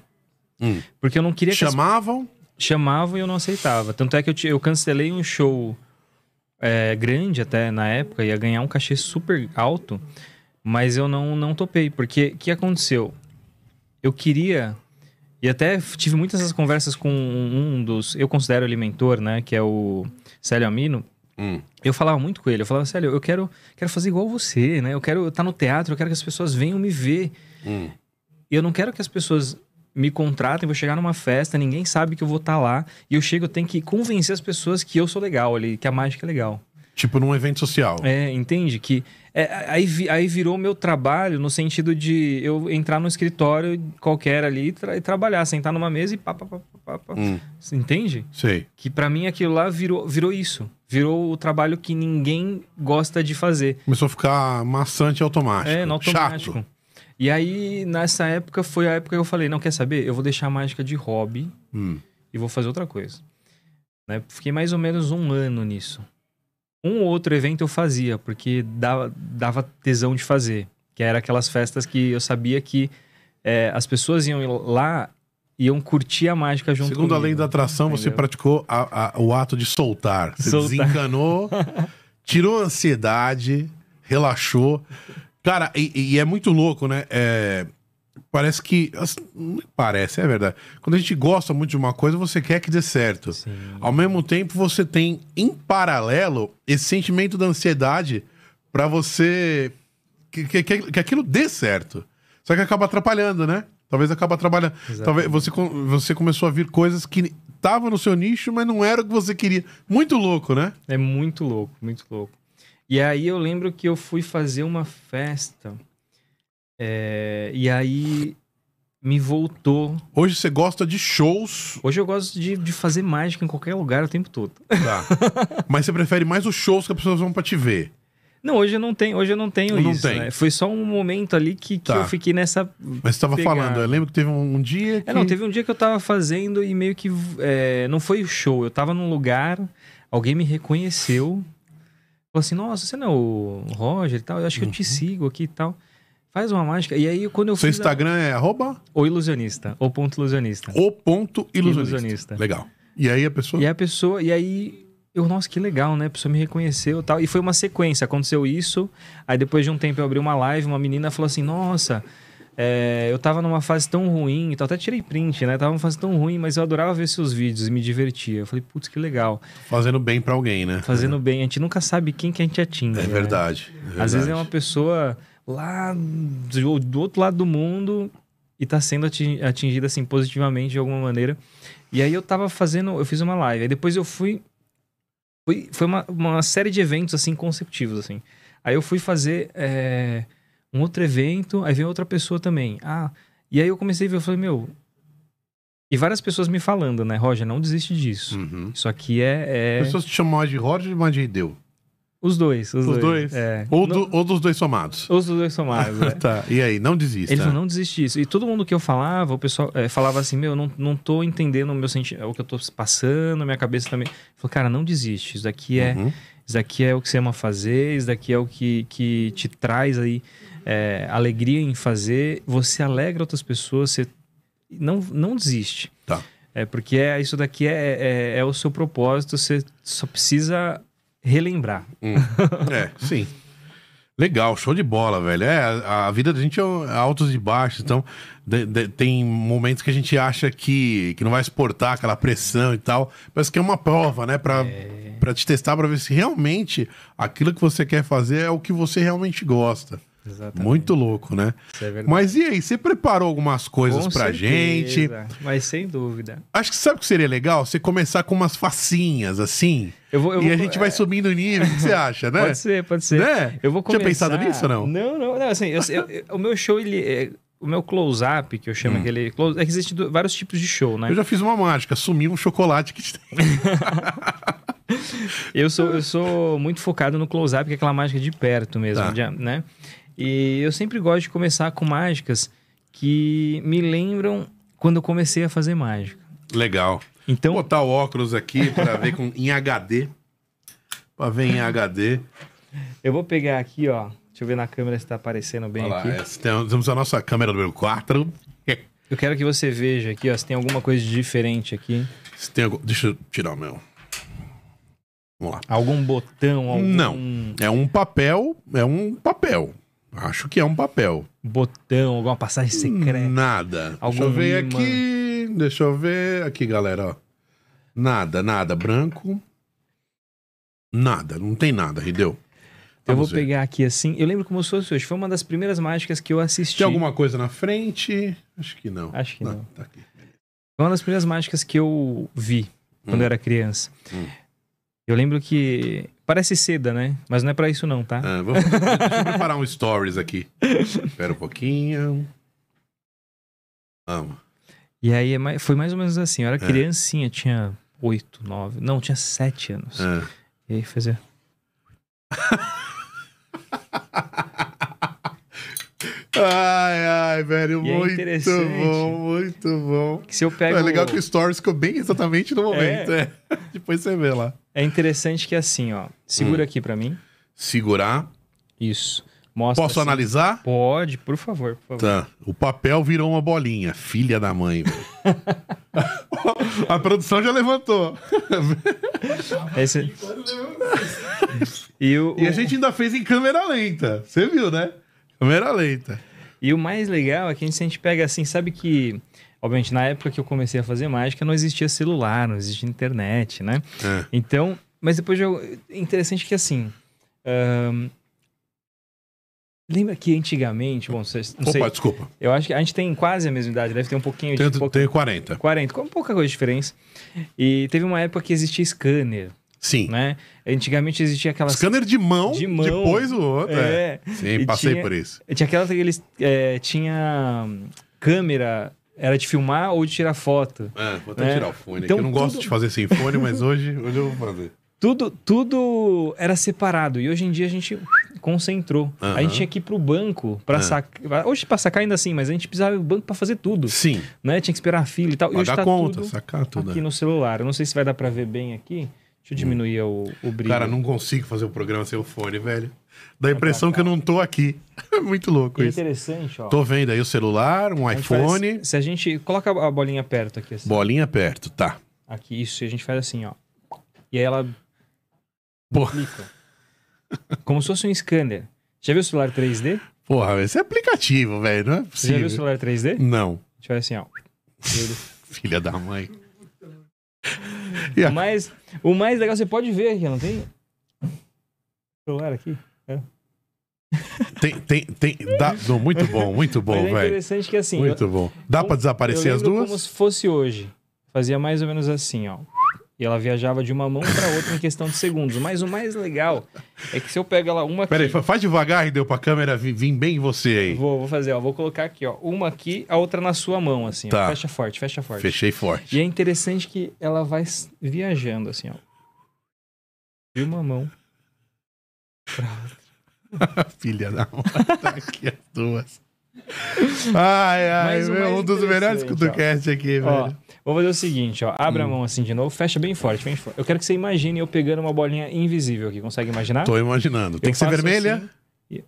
Hum. Porque eu não queria que as Chamavam. chamavam e eu não aceitava. Tanto é que eu, eu cancelei um show é, grande até na época, ia ganhar um cachê super alto, mas eu não, não topei. Porque o que aconteceu? Eu queria. E até tive muitas essas conversas com um dos. Eu considero ele mentor, né? Que é o Célio Amino. Hum. Eu falava muito com ele. Eu falava, Célio, eu quero, quero fazer igual você, né? Eu quero estar no teatro, eu quero que as pessoas venham me ver. Hum. E eu não quero que as pessoas me contratem, vou chegar numa festa, ninguém sabe que eu vou estar lá. E eu chego, eu tenho que convencer as pessoas que eu sou legal ali, que a mágica é legal. Tipo num evento social. É, entende? Que é, aí, aí virou meu trabalho no sentido de eu entrar no escritório qualquer ali e, tra- e trabalhar, sentar numa mesa e pá, pá, pá, pá, pá. Hum. Entende? Sei. Que pra mim aquilo lá virou, virou isso. Virou o trabalho que ninguém gosta de fazer. Começou a ficar maçante e automático. É, no automático. Chato. E aí, nessa época, foi a época que eu falei, não, quer saber? Eu vou deixar a mágica de hobby Hum. e vou fazer outra coisa. Né? Fiquei mais ou menos um ano nisso. Um ou outro evento eu fazia, porque dava, dava tesão de fazer. Que era aquelas festas que eu sabia que é, as pessoas iam lá iam curtir a mágica junto Segundo a comigo, lei da atração, você entendeu? praticou a- a- o ato de soltar. Você Soltar. desencanou, tirou a ansiedade, relaxou. Cara, e, e é muito louco, né? É, parece que. Parece, é verdade. Quando a gente gosta muito de uma coisa, você quer que dê certo. Sim. Ao mesmo tempo, você tem, em paralelo, esse sentimento da ansiedade pra você. Que, que, que, aquilo dê certo. Só que acaba atrapalhando, né? Talvez acabe atrapalhando. Exatamente. Talvez você, você começou a vir coisas que estavam no seu nicho, mas não era o que você queria. Muito louco, né? É muito louco, muito louco. E aí eu lembro que eu fui fazer uma festa. É, e aí me voltou. Hoje você gosta de shows, Hoje eu gosto de, de fazer mágica em qualquer lugar o tempo todo. tá? mas você prefere mais os shows que as pessoas vão pra te ver. Não, hoje eu não tenho, hoje eu não tenho Não isso. tem. né? Foi só um momento ali que, que Tá. eu fiquei nessa. Mas você tava falando, eu lembro que teve um, um dia que. É, não, teve um dia que eu tava fazendo e meio que. é, não foi o show. Eu tava num lugar, alguém me reconheceu. Falou assim: Nossa, você não é o Roger e tal? Eu acho que eu te sigo aqui e tal. Faz uma mágica. E aí, quando eu. Seu fiz. a- Instagram é arroba O ilusionista. O ponto ilusionista. o ponto ilusionista. Ilusionista. Legal. E aí a pessoa. E a pessoa. E aí. Eu, nossa, que legal, né? A pessoa me reconheceu e tal. E foi uma sequência. Aconteceu isso. Aí depois de um tempo eu abri uma live, uma menina falou assim: Nossa, é, eu tava numa fase tão ruim e tal. Até tirei print, né? Tava numa fase tão ruim, mas eu adorava ver seus vídeos e me divertia. Eu falei, putz, que legal. Fazendo bem pra alguém, né? Fazendo bem. A gente nunca sabe quem que a gente atinge. É né? verdade. é Às vezes é verdade. uma pessoa lá do, do outro lado do mundo e tá sendo ati- atingida assim positivamente de alguma maneira. E aí eu tava fazendo, eu fiz uma live. Aí depois eu fui. fui foi uma, uma série de eventos assim consecutivos, assim. Aí eu fui fazer é, um outro evento, aí veio outra pessoa também. Ah, e aí eu comecei a ver, eu falei, meu. E várias pessoas me falando, né, Roger, não desiste disso. Uhum. Isso aqui é. é- As pessoas te chamam mais de Roger ou mais de Deu? Os dois, os, Os dois. dois? É. Ou, do- ou dos dois somados? Os dois somados, né? tá. E aí, não desista. Ele falou, não desiste disso. E todo mundo que eu falava, o pessoal eh, falava assim, meu, não, não tô entendendo o meu senti o que eu tô passando, minha cabeça também. Falou, cara, não desiste. Isso daqui é, Uhum. isso daqui é o que você ama fazer, isso daqui é o que, que te traz aí eh, alegria em fazer. Você alegra outras pessoas, você não, não desiste. Tá. É porque é, isso daqui é, é, é o seu propósito, você só precisa relembrar. Hum. É, sim. Legal, show de bola, velho. É, a, a vida da gente é altos e baixos, então de- de- tem momentos que a gente acha que, que não vai exportar aquela pressão e tal, mas que é uma prova, né, pra, pra te testar, pra ver se realmente aquilo que você quer fazer é o que você realmente gosta. Exatamente. Muito louco, né? É. Mas e aí, você preparou algumas coisas Com pra certeza, gente? Mas sem dúvida. Acho que sabe o que seria legal? Você começar com umas facinhas, assim, Eu vou, eu e vou- a gente vai subindo o nível, o que você acha, né? Pode ser, pode ser. Né? Eu vou Tinha começar... pensado nisso ou não? Não, não, não. Assim, eu- o meu show, ele... é- o meu close-up, que eu chamo aquele... Close, é que existem vários tipos de show, né? Hum. Eu já fiz uma mágica, sumi um chocolate que Eu sou, eu sou muito focado no close-up, que é aquela mágica de perto mesmo, Tá. de- né? E eu sempre gosto de começar com mágicas que me lembram quando eu comecei a fazer mágica. Legal. Então, Vou botar o óculos aqui pra ver com, em HD. Pra ver em HD. eu vou pegar aqui, ó. Deixa eu ver na câmera se tá aparecendo bem Olha aqui. essa tem- temos a nossa câmera número 4. Eu quero que você veja aqui, ó, se tem alguma coisa diferente aqui. Se tem algum- Deixa eu tirar o meu. Vamos lá. Algum botão, algum Não. É um papel. É um papel. Acho que é um papel. botão, alguma passagem secreta. Nada. Algum Deixa eu ver imã. aqui. Deixa eu ver aqui, galera. Ó. Nada, nada. Branco. Nada. Não tem nada, Rideu. eu vou ver. pegar aqui assim. Eu lembro como se fosse hoje. Foi uma das primeiras mágicas que eu assisti. Tem alguma coisa na frente? Acho que não. Acho que não. Tá aqui. Foi uma das primeiras mágicas que eu vi quando Hum. eu era criança. Hum. Eu lembro que. Parece seda, né? Mas não é pra isso, não, tá? Ah, vou, deixa eu preparar um stories aqui. Espera um pouquinho. Vamos. E aí é foi mais ou menos assim. Eu era É. criancinha, tinha oito, nove. Não, tinha sete anos. Ah. E aí fazia. Ai, ai, velho, E é muito interessante. bom, muito bom. Que se eu pego. É legal que o stories ficou bem exatamente no momento. É. Depois você vê lá. É interessante que assim, ó. Segura Hum. aqui pra mim. Segurar. Isso. Mostra. Posso assim. analisar? Pode, por favor, por favor. Tá. O papel virou uma bolinha. Filha da mãe. A produção já levantou. Esse... e, o, E a o- gente ainda fez em câmera lenta. Você viu, né? Câmera lenta. E o mais legal é que a gente, se a gente pega assim, sabe que. Obviamente, na época que eu comecei a fazer mágica, não existia celular, não existia internet, né? É. Então, mas depois eu, é interessante que assim. lembra que antigamente, bom, vocês- não Opa, sei, desculpa. eu acho que a gente tem quase a mesma idade, deve ter um pouquinho de Tenho, pouca- tenho 40. 40, com pouca coisa de diferença. E teve uma época que existia scanner, Sim. né? Antigamente existia aquelas Scanner de mão, De mão. depois o outro. É. É. Sim, E passei tinha- por isso. Tinha aquela que eles é, tinha hum, câmera, era de filmar ou de tirar foto. É, vou até É. tirar o fone Então aqui. Eu não gosto tudo- de fazer sem fone, mas hoje, hoje eu vou fazer. Tudo, tudo era separado e hoje em dia a gente concentrou. Aham. A gente tinha que ir pro banco para É. sacar. Hoje pra sacar ainda assim, mas a gente precisava ir pro banco para fazer tudo, Sim. né? Tinha que esperar a fila e tal. e hoje Pagar tá conta, tudo sacar tudo. aqui né? no celular. Eu não sei se vai dar para ver bem aqui. Deixa eu diminuir o, o brilho. Cara, não consigo fazer o programa sem o fone, velho. Dá a impressão que eu não tô aqui. É muito louco é isso. interessante, ó. Tô vendo aí o celular, um gente faz- iPhone, se a gente coloca a bolinha perto aqui assim. bolinha perto, tá. Aqui, isso, e a gente faz assim, ó. E aí ela Pô. clica. Como se fosse um scanner. Já viu o celular 3D? Porra, esse é aplicativo, velho, não é Você já viu o possível. celular 3D? Não, A gente faz assim, ó. Filha da mãe. E a- O mais, legal, você pode ver aqui, não tem? Celular aqui. Tem, tem, tem. Dá, não, muito bom, muito bom, Mas é velho. interessante que assim. Muito eu- bom. Dá pra eu desaparecer as duas? Como se fosse hoje. Fazia mais ou menos assim, ó. E ela viajava de uma mão para outra em questão de segundos. Mas o mais legal é que se eu pego ela uma aqui. Pera aí, fa- faz devagar e deu pra câmera vir, bem em você aí. Vou, vou fazer, ó. Vou colocar aqui, ó. Uma aqui, a outra na sua mão, assim. ó. Tá. Fecha forte, fecha forte. Fechei forte. E é interessante que ela vai viajando, assim, ó. De uma mão. pra outra. Filha da mãe. Tá aqui as duas. Ai, ai, meu, um dos melhores CutoCast aqui, Ó, velho. Vou fazer o seguinte, ó. Abre Hum. a mão assim de novo, fecha bem forte, bem forte. Eu quero que você imagine eu pegando uma bolinha invisível aqui. Consegue imaginar? Tô imaginando. Tem Eu que ser vermelha? assim e-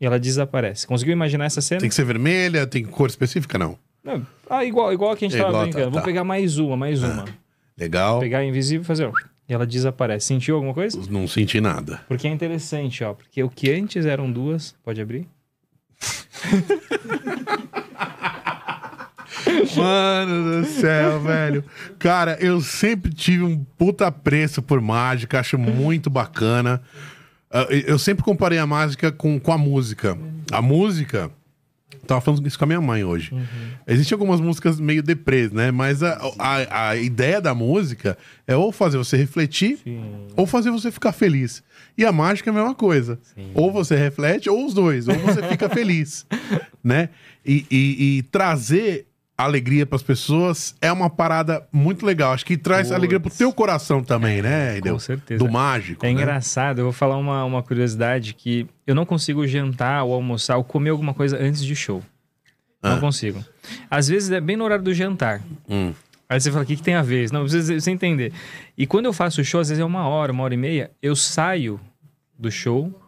ela desaparece. Conseguiu imaginar essa cena? Tem que ser vermelha? Tem cor específica? Não. Não, ah, igual, igual a que a gente tava Igual, brincando. tá, Vou tá. pegar mais uma, mais uma. Legal. Pegar invisível e fazer. ó, E ela desaparece. Sentiu alguma coisa? Não senti nada. Porque é interessante, ó. Porque o que antes eram duas. Pode abrir? Mano do céu, velho. Cara, eu sempre tive um puta preço por mágica, acho muito bacana. Ah, Eu sempre comparei a mágica com, com a música. A música. Tava falando isso com a minha mãe hoje. Existem algumas músicas meio deprês, né? Mas a, a, a ideia da música é ou fazer você refletir Sim. ou fazer você ficar feliz. E a mágica é a mesma coisa. Ou você reflete, ou os dois, ou você fica feliz, né? E, e- e trazer alegria para as pessoas é uma parada muito legal. Acho que traz Puts. alegria pro teu coração também, né? Ideu? certeza. Do mágico. É né? engraçado, eu vou falar uma, uma curiosidade que eu não consigo jantar ou almoçar ou comer alguma coisa antes de show. Não Ah. consigo. Às vezes é bem no horário do jantar. Hum. Aí você fala, o que, que tem a ver? Não, precisa você entender. E quando eu faço show, às vezes é uma hora, uma hora e meia, eu saio do show,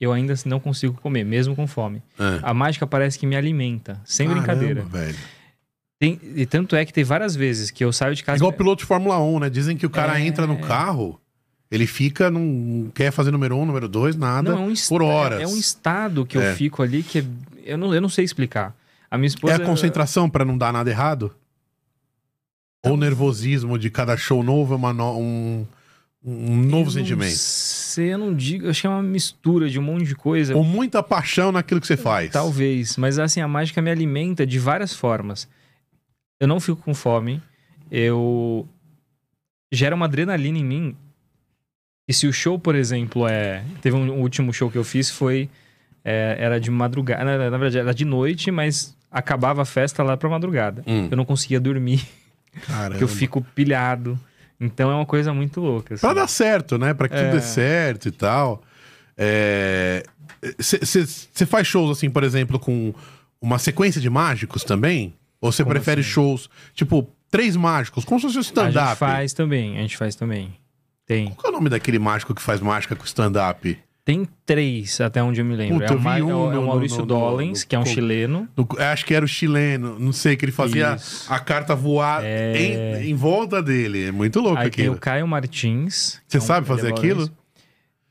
eu ainda não consigo comer, mesmo com fome. É. A mágica parece que me alimenta, sem Caramba, brincadeira. velho. Tem- e tanto é que tem várias vezes que eu saio de casa. Igual piloto de Fórmula 1, né? Dizem que o cara É. entra no carro, ele fica, não quer fazer número um, número dois, nada, Não, é um est- por horas. É um estado que É. eu fico ali que é- eu, não, eu não sei explicar. A minha esposa. É a concentração pra não dar nada errado? Ou o nervosismo de cada show novo é uma no- um, um novo eu sentimento? Sei, eu não digo. Eu acho que é uma mistura de um monte de coisa. Ou muita paixão naquilo que você faz? Talvez, mas assim, a mágica me alimenta de várias formas. Eu não fico com fome, eu. Gera uma adrenalina em mim. E se o show, por exemplo, é. Teve um, um último show que eu fiz, foi. é, era de madrugada. Na, na verdade, era de noite, mas acabava a festa lá pra madrugada. Hum, Eu não conseguia dormir, caramba. porque eu fico pilhado. Então é uma coisa muito louca. assim. Pra dar certo, né? Pra que tudo É. dê certo e tal. Você faz shows, assim, por exemplo, com uma sequência de mágicos também? Ou você Como prefere assim? shows, tipo, três mágicos, como se fosse um A gente stand-up? faz também, a gente faz também. Tem. Qual é o nome daquele mágico que faz mágica com stand-up? Tem três, até onde eu me lembro. Puta, é, o, Ma- vi um é o- é o Maurício no- no- que é um chileno. No- eu acho que era o chileno, não sei, que ele fazia Isso. a carta voar É. em, em volta dele. É muito louco Aí tem aquilo. o Caio Martins. Você é um- sabe é fazer aquilo?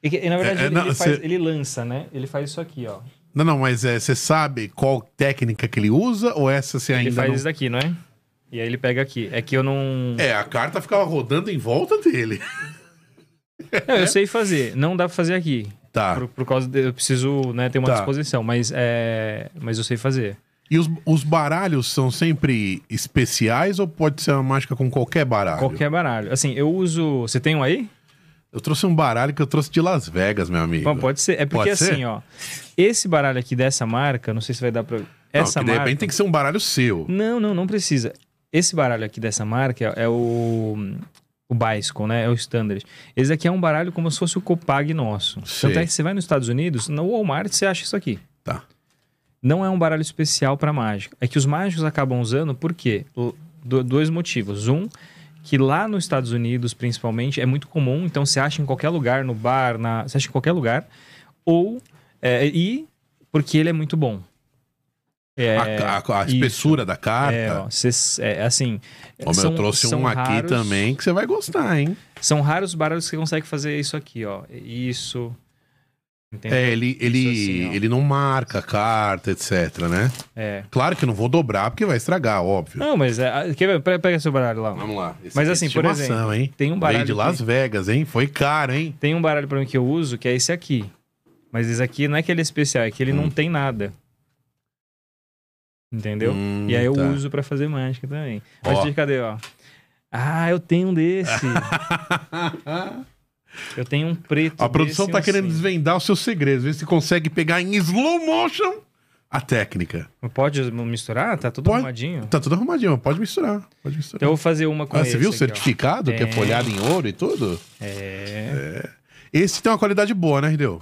E, na verdade, É, é, ele, não, ele faz- cê- ele lança, né? Ele faz isso aqui, ó. Não, não, mas você sabe qual técnica que ele usa ou essa você ainda Ele faz não... isso daqui, não é? E aí ele pega aqui. É que eu não. É, a carta ficava rodando em volta dele. Não, eu sei fazer. Não dá pra fazer aqui. Tá. Por, por causa de. Eu preciso né, ter uma Tá. disposição. Mas, é... mas eu sei fazer. E os, os baralhos são sempre especiais ou pode ser uma mágica com qualquer baralho? Qualquer baralho. Assim, eu uso. Você tem um aí? Eu trouxe um baralho que eu trouxe de Las Vegas, meu amigo. Bom, pode ser. É porque Pode ser? assim, ó. Esse baralho aqui dessa marca, não sei se vai dar pra. Não, Essa que de marca. repente tem que ser um baralho seu. Não, não, não precisa. Esse baralho aqui dessa marca é o. O Bicycle, né? É o Standard. Esse aqui é um baralho como se fosse o Copag nosso. Sei. Tanto é que você vai nos Estados Unidos, no Walmart você acha isso aqui. Tá. Não é um baralho especial para mágica. É que os mágicos acabam usando por quê? Dois motivos. Um, que lá nos Estados Unidos, principalmente, é muito comum. Então você acha em qualquer lugar, no bar, na, você acha em qualquer lugar. Ou. é, e porque ele é muito bom. É, a, a- a isso. espessura da carta. É, ó, cês- é, assim. Meu, são- eu trouxe um aqui raros- também que você vai gostar, hein? São raros os baralhos que você consegue fazer isso aqui, ó. Isso. Entendeu? É, ele, ele, assim, ele não marca carta, etc, né? É. Claro que eu não vou dobrar porque vai estragar, óbvio. Não, mas. É, quer ver? Pega, seu baralho lá. Vamos lá. Esse Mas é assim, por exemplo, hein? tem um Veio baralho. de Las que- Vegas, hein? Foi caro, hein? Tem um baralho pra mim que eu uso, que é esse aqui. Mas esse aqui não é que ele é especial, é que ele Hum. não tem nada. Entendeu? Hum, e aí eu tá. uso pra fazer mágica também. Ó. Mas cadê, ó? Ah, eu tenho um desse. eu tenho um preto. A produção tá um querendo assim. desvendar os seus segredos, ver se consegue pegar em slow motion a técnica. Pode misturar? Tá tudo Pode. arrumadinho. Tá tudo arrumadinho, pode misturar. Pode misturar. Então eu vou fazer uma com Ah, esse você viu o aqui, certificado que é É. folhado em ouro e tudo? É. Esse tem uma qualidade boa, né, Rideu?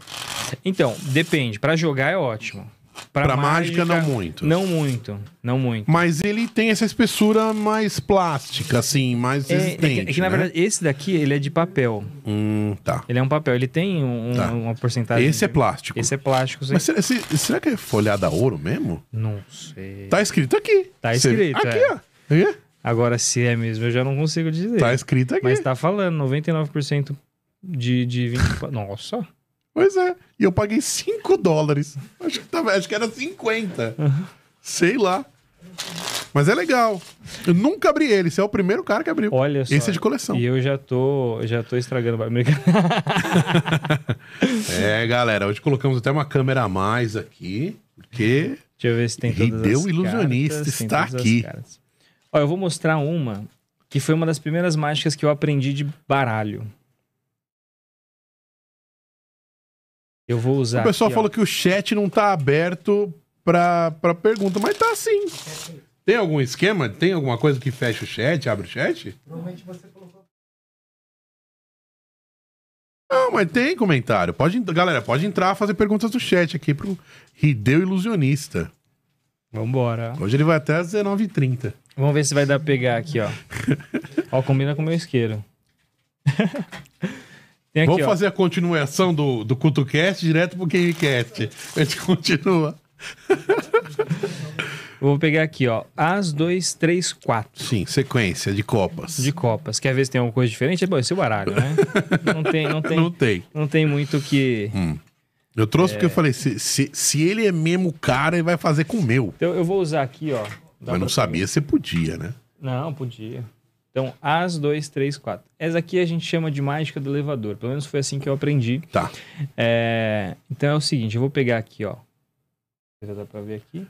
Então, depende. Pra jogar é ótimo. Pra, mágica, não muito. Não muito, não muito. Mas ele tem essa espessura mais plástica, assim, mais É, é resistente. que, é que, na né? verdade, esse daqui, ele é de papel. Hum, tá. Ele é um papel, ele tem um- Tá. uma porcentagem... Esse é plástico. Esse é plástico, sim. Mas será, se- será que é folhada a ouro mesmo? Não sei. Tá escrito aqui. Tá Você- escrito, Aqui, é. ó. Aqui. Agora, se é mesmo, eu já não consigo dizer. Tá escrito aqui. Mas tá falando, 99% de, de 20... Nossa! Pois é. E eu paguei 5 dólares. Acho que, tava- acho que era 50. Sei lá. Mas é legal. Eu nunca abri ele. Você é o primeiro cara que abriu. Olha só. Esse é de coleção. E eu já tô, já tô estragando. É, galera. Hoje colocamos até uma câmera a mais aqui. Porque Deixa eu ver se tem todas Rideu as Ilusionista cartas, está aqui. Ó, eu vou mostrar uma que foi uma das primeiras mágicas que eu aprendi de baralho. Eu vou usar o pessoal aqui, ó. falou que o chat não tá aberto pra, pra pergunta, mas tá sim. Tem algum esquema? Tem alguma coisa que fecha o chat, abre o chat? Normalmente você colocou. Não, mas tem comentário. Pode, galera, pode entrar fazer perguntas do chat aqui pro Rideu Ilusionista. Vambora. Hoje ele vai até às 19h30. Vamos ver se vai dar pra pegar aqui, ó. ó, combina com o meu isqueiro. aqui, Vamos ó. fazer a continuação do, do CutoCast direto pro GameCast. A gente continua. Vou pegar aqui, ó. As, dois, três, quatro. Sim, sequência de copas. De copas. Quer ver se tem alguma coisa diferente? É bom, esse é o baralho, né? Não tem, não tem, Não tem. não tem muito o que... Eu trouxe É. porque eu falei, se, se, se ele é mesmo cara, ele vai fazer com o meu. Então eu vou usar aqui, ó. Mas não sabia se podia, né? Não, podia. Então, as, dois, três, quatro. Essa aqui a gente chama de mágica do elevador. Pelo menos foi assim que eu aprendi. Tá. É, Então é o seguinte, eu vou pegar aqui, ó. Já dá pra ver aqui.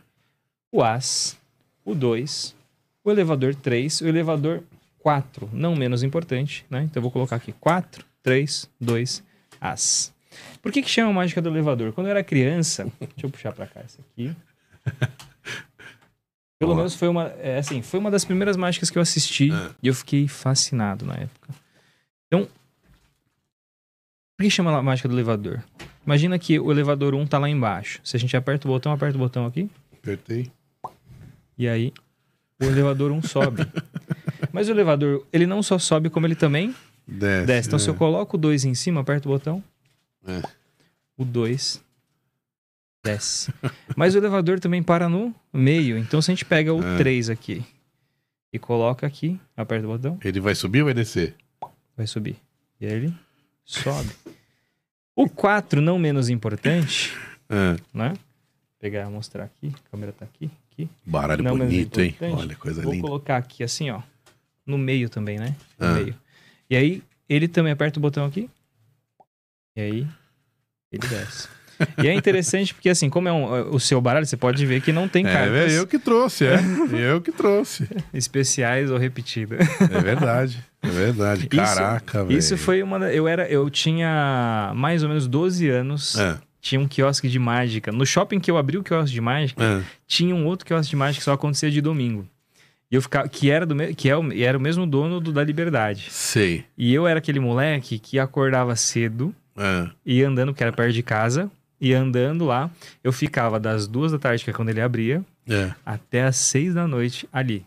O as, o 2, o elevador 3, o elevador 4, não menos importante, né? Então eu vou colocar aqui 4, 3, 2, as. Por que que chama mágica do elevador? Quando eu era criança, deixa eu puxar pra cá essa aqui. Pelo menos foi uma, é, assim, foi uma das primeiras mágicas que eu assisti É. e eu fiquei fascinado na época. Então, por que chama lá mágica do elevador? Imagina que o elevador 1 tá lá embaixo. Se a gente aperta o botão, aperta o botão aqui, Apertei. e aí o elevador 1 sobe. Mas o elevador, ele não só sobe, como ele também Desce. desce. Então, se eu é. coloco o 2 em cima, aperto o botão, É. o 2 desce. Mas o elevador também para no meio. Então, se a gente pega o É. 3 aqui e coloca aqui, aperta o botão, Ele vai subir ou vai descer? vai subir. E aí ele sobe. O 4, não menos importante, É. né? Pegar, mostrar aqui. A câmera tá aqui, aqui. Baralho Não, bonito, hein? Olha, coisa Vou linda. colocar aqui assim, ó. No meio também, né? No Ah. meio. E aí, ele também aperta o botão aqui. E aí, ele desce. E é interessante porque, assim, como é um- o seu baralho, você pode ver que não tem É, cartas eu que trouxe, é. eu que trouxe. especiais ou repetidas. É verdade. É verdade. Caraca, velho. Isso foi uma. Eu era. Eu tinha mais ou menos 12 anos. É, Tinha um quiosque de mágica. No shopping que eu abri o quiosque de mágica, é. tinha um outro quiosque de mágica que só acontecia de domingo. E eu ficava. Que era, do, que é o, era o mesmo dono do da Liberdade. Sei. E eu era aquele moleque que acordava cedo, É. ia andando, porque era perto de casa, ia andando lá. Eu ficava das duas da tarde, que é quando ele abria, É. até as seis da noite ali.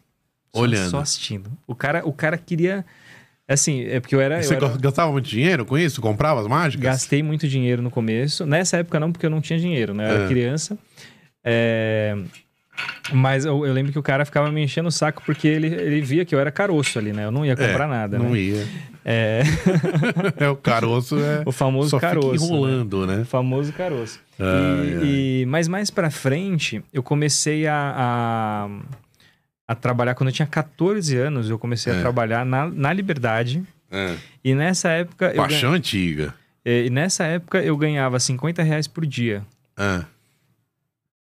Só- Olhando. Só assistindo. O cara, o cara queria. Assim, é porque eu era. E Você eu era- gastava muito dinheiro com isso? Comprava as mágicas? Gastei muito dinheiro no começo. Nessa época não, porque eu não tinha dinheiro, né? Eu era É. criança. É, Mas eu, eu lembro que o cara ficava me enchendo o saco porque ele, ele via que eu era caroço ali, né? Eu não ia comprar É, nada, Não né? ia. É, É, o caroço é. o famoso Só caroço. fica né? enrolando, né? O famoso caroço. Ai, E- ai. e- mas mais pra frente, eu comecei a, a, a trabalhar. Quando eu tinha 14 anos, eu comecei É. a trabalhar na, na Liberdade. É. E nessa época. eu Paixão antiga. ganha- e nessa época eu ganhava 50 reais por dia. É.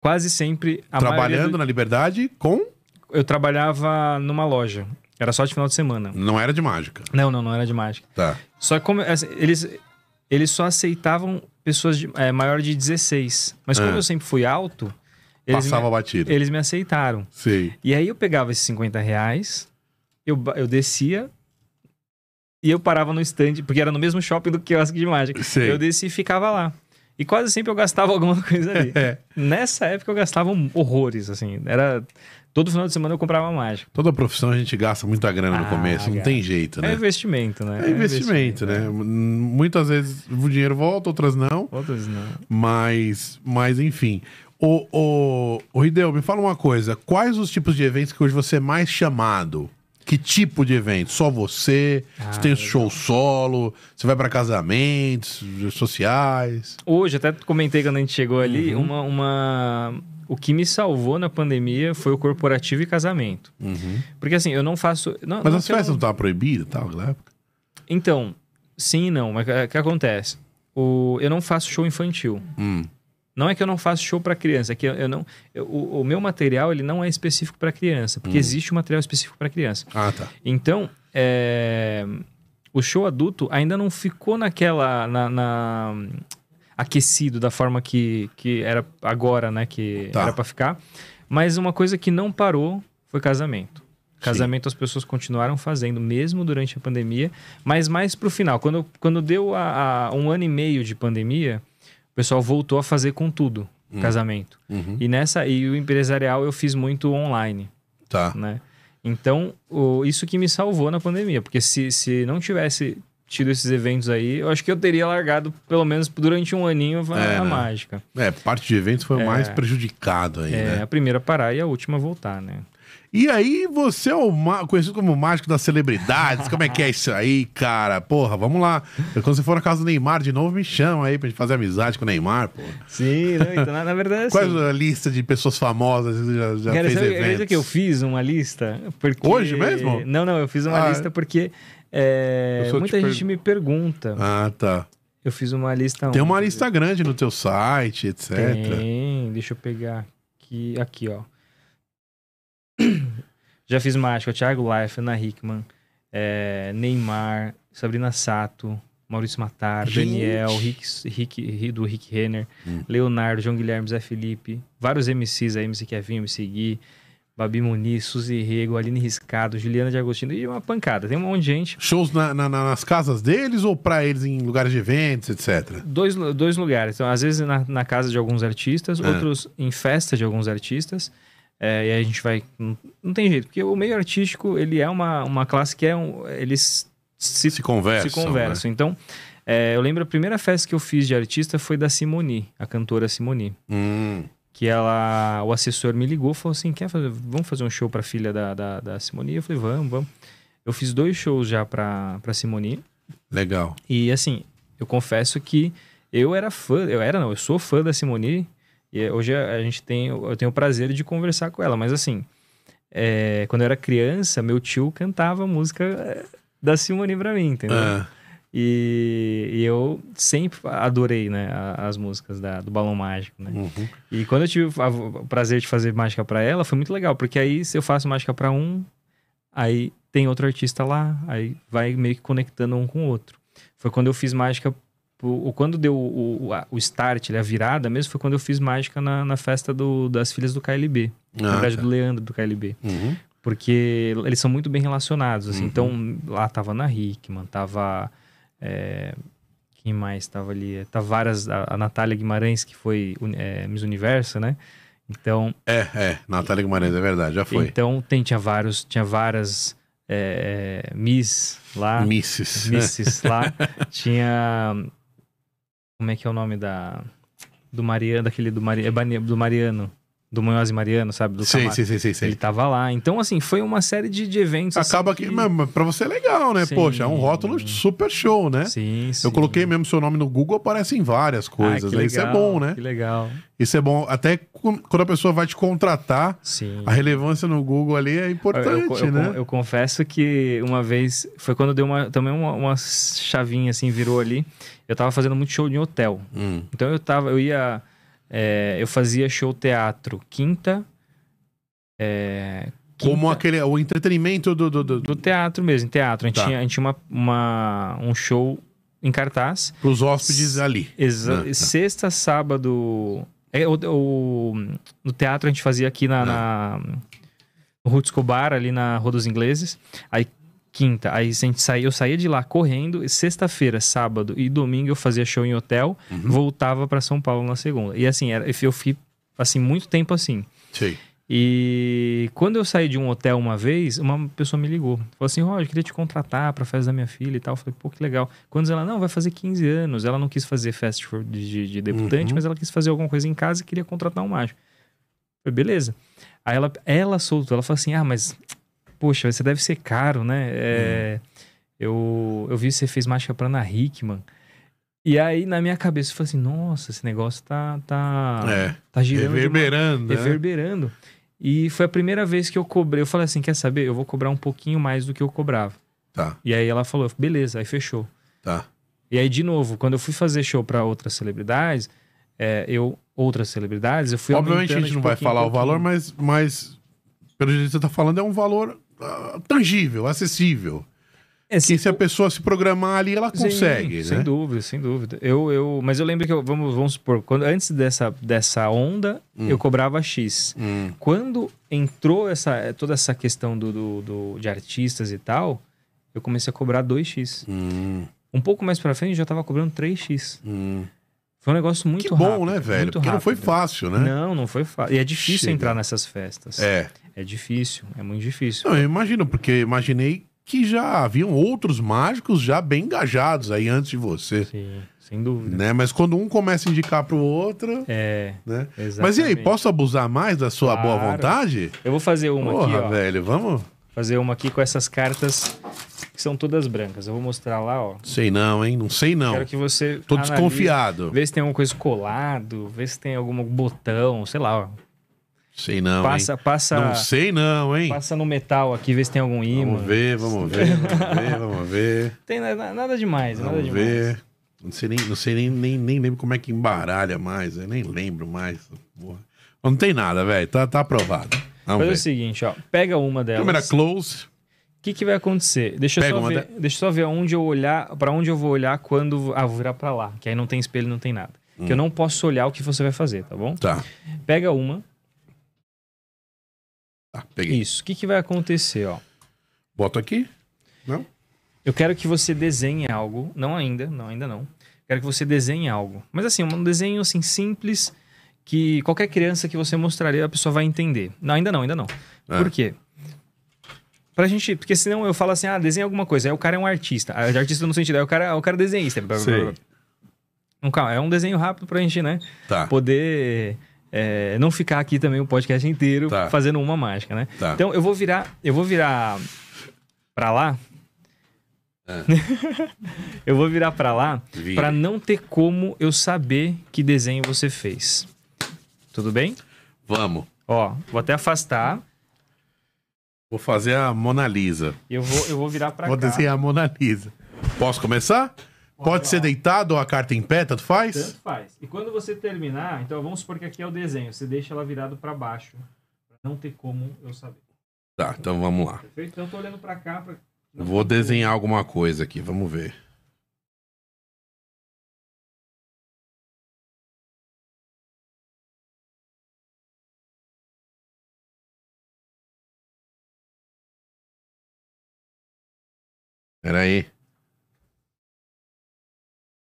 Quase sempre. Trabalhando do- na liberdade com. Eu trabalhava numa loja. Era só de final de semana. Não era de mágica. Não, não, não era de mágica. Tá. Só que como assim, eles, eles só aceitavam pessoas de, é, maior de 16. Mas como Ah. eu sempre fui alto, eles, Passava me, batido. eles me aceitaram. Sei. E aí eu pegava esses 50 reais, eu, eu descia e eu parava no stand, porque era no mesmo shopping do quiosque de mágica. Sei. Eu descia e ficava lá. E quase sempre eu gastava alguma coisa ali. É. Nessa época eu gastava um- horrores, assim. Era. Todo final de semana eu comprava mágica. Toda profissão a gente gasta muita grana no Ah, começo, não cara. tem jeito, É né? investimento, né? É investimento, né? Muitas vezes o dinheiro volta, outras não. Outros não. Mas, mas enfim. O, o, o Hideo, me fala uma coisa. Quais os tipos de eventos que hoje você é mais chamado? Que tipo de evento? Só você? Ah, você tem show solo? Você vai pra casamentos sociais? Hoje, até comentei quando a gente chegou ali, Uhum. uma, uma. O que me salvou na pandemia foi o corporativo e casamento. Porque assim, eu não faço. Não, Mas não as festas não estavam proibidas e tal, naquela época? Então, sim e não. Mas o que acontece? O, eu não faço show infantil. Hum. Não é que eu não faço show para criança, é que eu, eu não. eu- o, o meu material ele não é específico para criança, Hum. porque existe um material específico para criança. Ah, tá. Então, é, o show adulto ainda não ficou naquela. Na, na- aquecido da forma que, que era agora, né? Que Tá. era para ficar. Mas uma coisa que não parou foi casamento. Casamento as pessoas continuaram fazendo, mesmo durante a pandemia, mas mais pro final. Quando, quando deu a, a- um ano e meio de pandemia, o pessoal voltou a fazer com tudo, casamento. Uhum. E nessa e o empresarial eu fiz muito online Tá. né? Então, o- isso que me salvou na pandemia, porque se, se não tivesse tido esses eventos aí, eu acho que eu teria largado, pelo menos durante um aninho, a, É, a né? mágica. É, parte de eventos foi o É. mais prejudicado aí, É, né? a primeira parar e a última voltar, né? E aí, você é o conhecido como o mágico das celebridades. Como é que é isso aí, cara? Porra, vamos lá. Quando você for na casa do Neymar de novo, me chama aí pra gente fazer amizade com o Neymar, pô. Sim, então, na, na verdade, Qual assim, é a lista de pessoas famosas que já, já Cara, fez sabe, eventos? que eu fiz uma lista? Porque... Hoje mesmo? Não, não, eu fiz uma Ah, lista porque é, muita te gente per- me pergunta. Ah, tá. Eu fiz uma lista... Tem uma onde? lista grande no teu site, etc. Tem, deixa eu pegar aqui, aqui, ó. Já fiz mágica, Thiago Life, Ana Hickman, é, Neymar, Sabrina Sato, Maurício Matar, Gente. Daniel, Rick, Rick, do Rick Renner, Hum. Leonardo, João Guilherme, Zé Felipe, vários MCs aí, MC Kevin, MC Gui, Babi Muniz, Suzy Rego, Aline Riscado, Juliana de Agostinho, e uma pancada, tem um monte de gente. Shows na- na- na- nas casas deles ou pra eles em lugares de eventos, etc? Dois, dois lugares. Então, às vezes na, na casa de alguns artistas, É. outros em festa de alguns artistas. É, e aí a gente vai. Não, não tem jeito, porque o meio artístico ele é uma, uma classe que é um. Eles se, Se conversam. se conversam. Então, é, eu lembro a primeira festa que eu fiz de artista foi da Simoni, a cantora Simoni. Né? Hum, Que ela, o assessor me ligou e falou assim: quer fazer, vamos fazer um show pra filha da, da, da Simoni? Eu falei, vamos, vamos. Eu fiz dois shows já pra, pra Simoni. legal. E assim, eu confesso que eu era fã, eu era não, eu sou fã da Simone. E hoje a gente tem, eu tenho o prazer de conversar com ela, mas assim, é, quando eu era criança, meu tio cantava música é, da Simone pra mim, entendeu? Ah, E, e eu sempre adorei, né, as músicas da, do Balão Mágico, né? uhum. E quando eu tive o prazer de fazer mágica pra ela, foi muito legal, porque aí se eu faço mágica pra um, aí tem outro artista lá, aí vai meio que conectando um com o outro. Foi quando eu fiz mágica, pro- ou quando deu o, o, a- o start, né, a virada mesmo, foi quando eu fiz mágica na, na festa do- das filhas do KLB. na Ah, verdade, tá. do Leandro do KLB. Uhum. Porque eles são muito bem relacionados, assim. Uhum. Então, lá tava Ana Hickman, tava... é, quem mais tava ali? Tava várias... A, a Natália Guimarães, que foi é, Miss Universo, né? Então, É, é. Natália Guimarães, é verdade, já foi. então tem, tinha vários... Tinha várias é, é, Miss lá. Misses. Misses lá. Tinha... Como é que é o nome da... Do Mariano, daquele do, Mari, do Mariano. Do Munhoz e Mariano, sabe? Do sei, sei, sei, sei. Ele tava lá. Então, assim, foi uma série de, de eventos. assim, Acaba que, mas, mas pra você é legal, né? Sim. Poxa, é um rótulo super show, né? Sim, sim. Eu coloquei mesmo seu nome no Google, aparecem várias coisas. Ah, né? que Isso é legal, bom, né? Que legal. Isso é bom. Até quando a pessoa vai te contratar, Sim. a relevância no Google ali é Eu, importante, eu- eu- né? eu confesso que uma vez, foi quando deu uma, também uma, uma chavinha assim, virou ali. Eu tava fazendo muito show em hotel. Hum. Então eu tava, eu ia, é, eu fazia show teatro quinta, é, Como quinta- aquele, o entretenimento do... do, do, do teatro mesmo, em teatro. A gente Tá. tinha, a gente tinha uma, uma- um show em cartaz. Pros hóspedes ali. Exa Ah, tá. Sexta, sábado. É, o, o- no teatro a gente fazia aqui na, na no Ruth Escobar, ali na Rua dos Ingleses. Aí quinta. Aí a gente saía, eu saía de lá correndo, e sexta-feira, sábado e domingo eu fazia show em hotel, voltava pra São Paulo na segunda. E assim, era, eu fui assim muito tempo assim. Sei. E quando eu saí de um hotel uma vez, uma pessoa me ligou. Falou assim, Roger, queria te contratar pra festa da minha filha e tal. Eu falei, pô, que legal. Quando ela, não, vai fazer 15 anos. Ela não quis fazer festa de, de- de debutante, Uhum. mas ela quis fazer alguma coisa em casa e queria contratar um mágico. Eu falei, beleza. Aí ela, ela soltou, ela falou assim, ah, mas, poxa, você deve ser caro, né? É, eu, eu vi que você fez mágica pra Ana Hickman. E aí, na minha cabeça, eu falei assim, nossa, esse negócio tá, tá, É. tá girando de uma- Reverberando. né? reverberando. E foi a primeira vez que eu cobrei. Eu falei assim: quer saber? Eu vou cobrar um pouquinho mais do que eu cobrava. Tá, E aí ela falou: beleza, aí fechou. tá. E aí, de novo, quando eu fui fazer show pra outras celebridades, é, eu. Outras celebridades, eu fui Obviamente a gente não vai falar o valor, mas, mas pelo jeito que você tá falando, é um valor ah, tangível, acessível. É, Que se a pessoa se programar ali, ela Sim, consegue, Sem né? dúvida, sem dúvida. Eu, eu, mas eu lembro que eu, vamos, vamos supor, quando, antes dessa, dessa onda, eu cobrava X. Hum, Quando entrou essa, toda essa questão do, do, do- de artistas e tal, eu comecei a cobrar 2x. hum, Um pouco mais pra frente eu já tava cobrando 3x. hum. Foi um negócio muito Que bom, rápido, né, velho? Porque não foi rápido. fácil, né? Não, não foi fácil. E é difícil Chega. entrar nessas festas. É. É difícil, é muito difícil. Não, eu imagino, porque imaginei que já haviam outros mágicos já bem engajados aí antes de você, Sim, sem dúvida. né? Mas quando um começa a indicar pro outro, É, né? exatamente. Mas e aí, posso abusar mais da sua boa Claro. vontade? Eu vou fazer uma Porra, aqui, ó. velho, vamos? Fazer uma aqui com essas cartas que são todas brancas. Eu vou mostrar lá, ó. Sei não, hein? Não sei não. Quero que você Tô analise, desconfiado. Vê se tem alguma coisa colado, vê se tem algum botão, sei lá, ó. Sei não, Passa, hein? passa, Não sei não, hein? passa no metal aqui, vê se tem algum imã. Vamos ver, vamos ver, vamos ver, vamos ver. Tem nada, nada demais, nada Vamos demais. ver. Não sei, nem, não sei nem, nem, nem lembro como é que embaralha mais. Eu nem lembro mais. Porra. Não tem nada, velho. Tá, tá aprovado. Vamos Faz o ver. seguinte, ó. Pega uma delas. Câmera close. O que, que vai acontecer? Deixa eu só ver, deixa eu só ver onde eu olhar, para onde eu vou olhar quando ah, vou virar pra lá, que aí não tem espelho, não tem nada. Que eu não posso olhar o que você vai fazer, tá bom? Tá. Pega uma. Tá, peguei. Isso. O que, que vai acontecer, ó? Boto aqui? Não? Eu quero que você desenhe algo, não ainda, não ainda não. Quero que você desenhe algo. Mas assim, um desenho assim simples que qualquer criança que você mostraria a pessoa vai entender. Não, ainda não, ainda não. É. Por quê? Pra gente, porque senão eu falo assim, ah, desenha alguma coisa. Aí o cara é um artista. Ah, Artista no sentido, aí o cara, o cara é desenhista. Não, calma, é um desenho rápido pra gente, né? Tá. Poder é, não ficar aqui também o podcast inteiro Tá. fazendo uma mágica, né? Tá. Então eu vou virar, eu vou virar pra lá. É. eu vou virar pra lá pra não ter como eu saber que desenho você fez. Tudo bem? Vamos. Ó, vou até afastar Vou fazer a Mona Lisa. eu vou, eu vou virar pra Vou cá. desenhar a Mona Lisa. Posso começar? Pode ser deitado ou a carta em pé, tanto faz? Tanto faz. E quando você terminar, então vamos supor que aqui é o desenho, você deixa ela virado pra baixo, pra não ter como eu saber. Tá, então vamos lá. Perfeito? Então eu tô olhando pra cá pra... Vou desenhar alguma coisa aqui, vamos ver. Pera aí.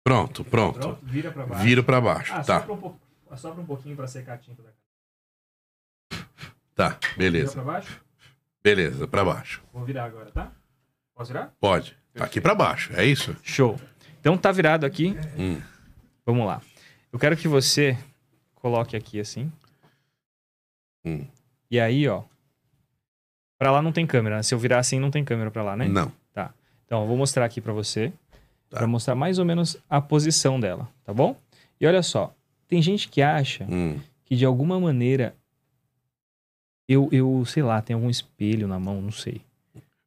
Pronto, pronto. Pronto, vira pra baixo. Viro pra baixo. Ah, Tá, sopra um, pouco, sopra um pouquinho pra secar a tinta da cara. tá, Vira beleza. pra baixo? Beleza, pra baixo. Vou virar agora, tá? Posso virar? Pode. Tá aqui pra baixo, é isso? Show. Então tá virado aqui. Hum. Vamos lá. Eu quero que você coloque aqui assim. Hum. E aí, ó. Pra lá não tem câmera. né? Se eu virar assim, não tem câmera pra lá, né? Não. Então, eu vou mostrar aqui pra você. Tá. Pra mostrar mais ou menos a posição dela, tá bom? E olha só. Tem gente que acha Hum. que de alguma maneira eu, eu sei lá, tem algum espelho na mão, não sei.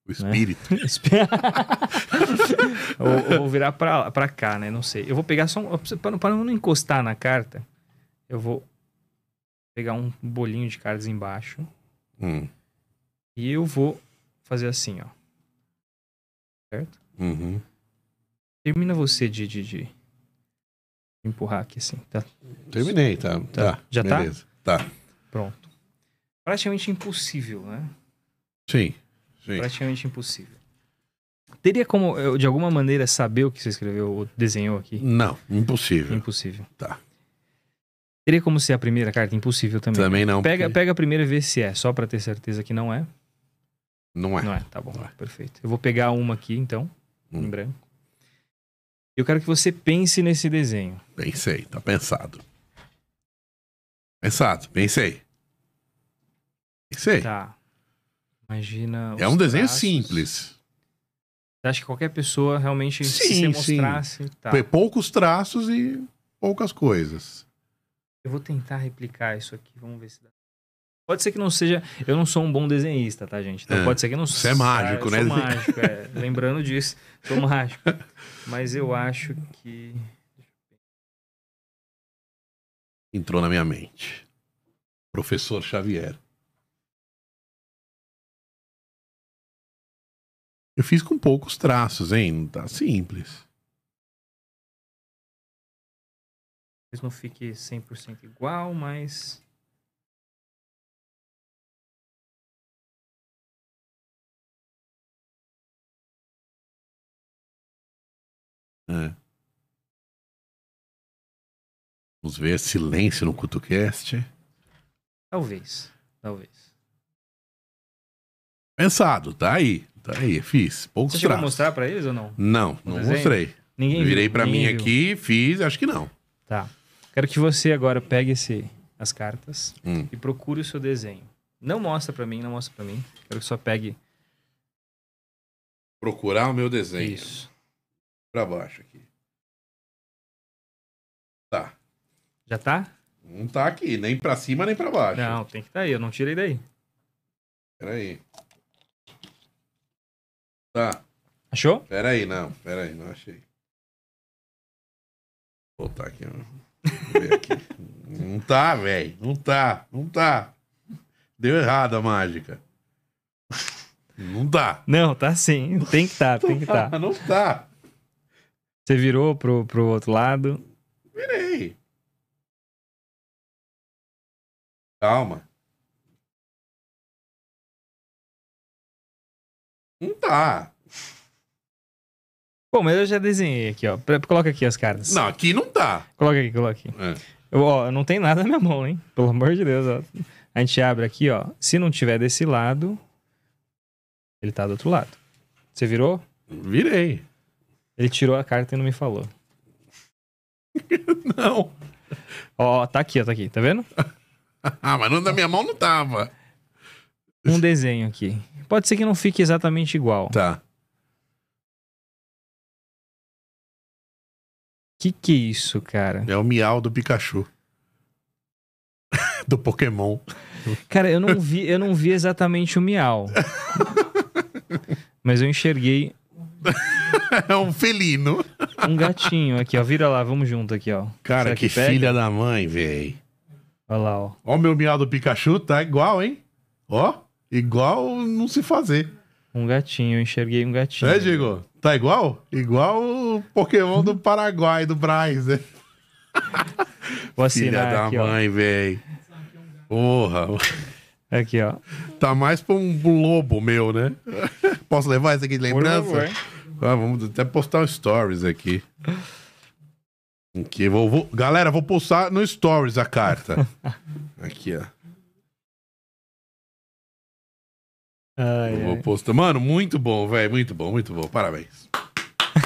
O espírito. Espe- eu, eu vou virar pra, pra cá, né? Não sei. Eu vou pegar só um. Pra, não- pra não encostar na carta, eu vou pegar um bolinho de cartas embaixo. Hum. E eu vou fazer assim, ó. Certo? Uhum. Termina você de, de, de empurrar aqui assim, tá? Terminei, tá. Tá. Já tá? beleza. tá? Pronto. Praticamente impossível, né? Sim. Sim. Praticamente impossível. Teria como, eu, de alguma maneira, saber o que você escreveu ou desenhou aqui? Não, impossível. Impossível. Tá. Teria como ser a primeira carta? Impossível também. Também não. Pega, porque pega a primeira e vê se é, só pra ter certeza que não é. Não é. Não é, tá bom, é. perfeito. Eu vou pegar uma aqui, então, Hum. em branco. Eu quero que você pense nesse desenho. Pensei, tá pensado. Pensado, pensei. Pensei. Tá. Imagina. é um desenho traços. simples. Você acha que qualquer pessoa realmente, se Sim, sim. mostrasse... Tá. Foi Poucos traços e poucas coisas. Eu vou tentar replicar isso aqui, vamos ver se dá. Pode ser que não seja. Eu não sou um bom desenhista, tá, gente? Então É. pode ser que não Você é mágico, eu né? Sou mágico, é. Lembrando disso, sou mágico. Mas eu acho que. Entrou na minha mente. Professor Xavier. Eu fiz com poucos traços, hein? Não tá simples. Talvez não fique 100% igual, mas. É. Vamos ver silêncio no CutoCast. Talvez. Talvez. Pensado, tá aí. Tá aí, fiz. Poucos Você chegou a mostrar pra eles ou não? Não, não desenho? mostrei. Ninguém Virei viu, pra mim ninguém viu. aqui, fiz, acho que não. Tá. Quero que você agora pegue esse, as cartas Hum. e procure o seu desenho. Não mostra pra mim, não mostra pra mim. Quero que só pegue Procurar o meu desenho. isso. Pra baixo aqui. Tá. Já tá? Não tá aqui, nem pra cima nem pra baixo. Não, tem que estar aí. Eu não tirei daí. Pera aí. Tá. Achou? Pera aí, não. Pera aí, não achei. Vou botar aqui, ó. Ver aqui. não tá, velho. Não tá. Não tá. Deu errado a mágica. Não tá. Não, tá sim. Tem que estar, tem que estar. Não tá. Você virou pro, pro outro lado. Virei. Calma. Não tá. Pô, mas eu já desenhei aqui, ó. Coloca aqui as cartas. Não, aqui não tá. Coloca aqui, coloca aqui. É. Eu, ó, não tem nada na minha mão, hein? Pelo amor de Deus, ó. A gente abre aqui, ó. Se não tiver desse lado, ele tá do outro lado. Você virou? Virei. Ele tirou a carta e não me falou. Não. Ó, tá aqui, ó, tá aqui. Tá vendo? Ah, mas não, na minha mão não tava. Um desenho aqui. Pode ser que não fique exatamente igual. Tá. Que que é isso, cara? É o miau do Pikachu. do Pokémon. Cara, eu não vi, eu não vi exatamente o miau. Mas eu enxerguei É um felino. um gatinho aqui, ó. Vira lá, vamos junto aqui, ó. Cara, Será que, pega? filha da mãe, véi. Olha lá, ó. Ó o meu miau do Pikachu, tá igual, hein? Ó, igual não se fazer. Um gatinho, eu enxerguei um gatinho. É, Diego? Tá igual? Igual o Pokémon do Paraguai, do Braz, né? Vou Filha da aqui, mãe, véi. Porra. Aqui, ó. Tá mais pra um lobo meu, né? Posso levar esse aqui de lembrança? favor. Ah, vamos até postar um stories aqui. Aqui, vou, vou- Galera, vou postar no stories a carta. Aqui, ó. Ai, vou ai. postar. Mano, muito bom, velho. Muito bom, muito bom. Parabéns.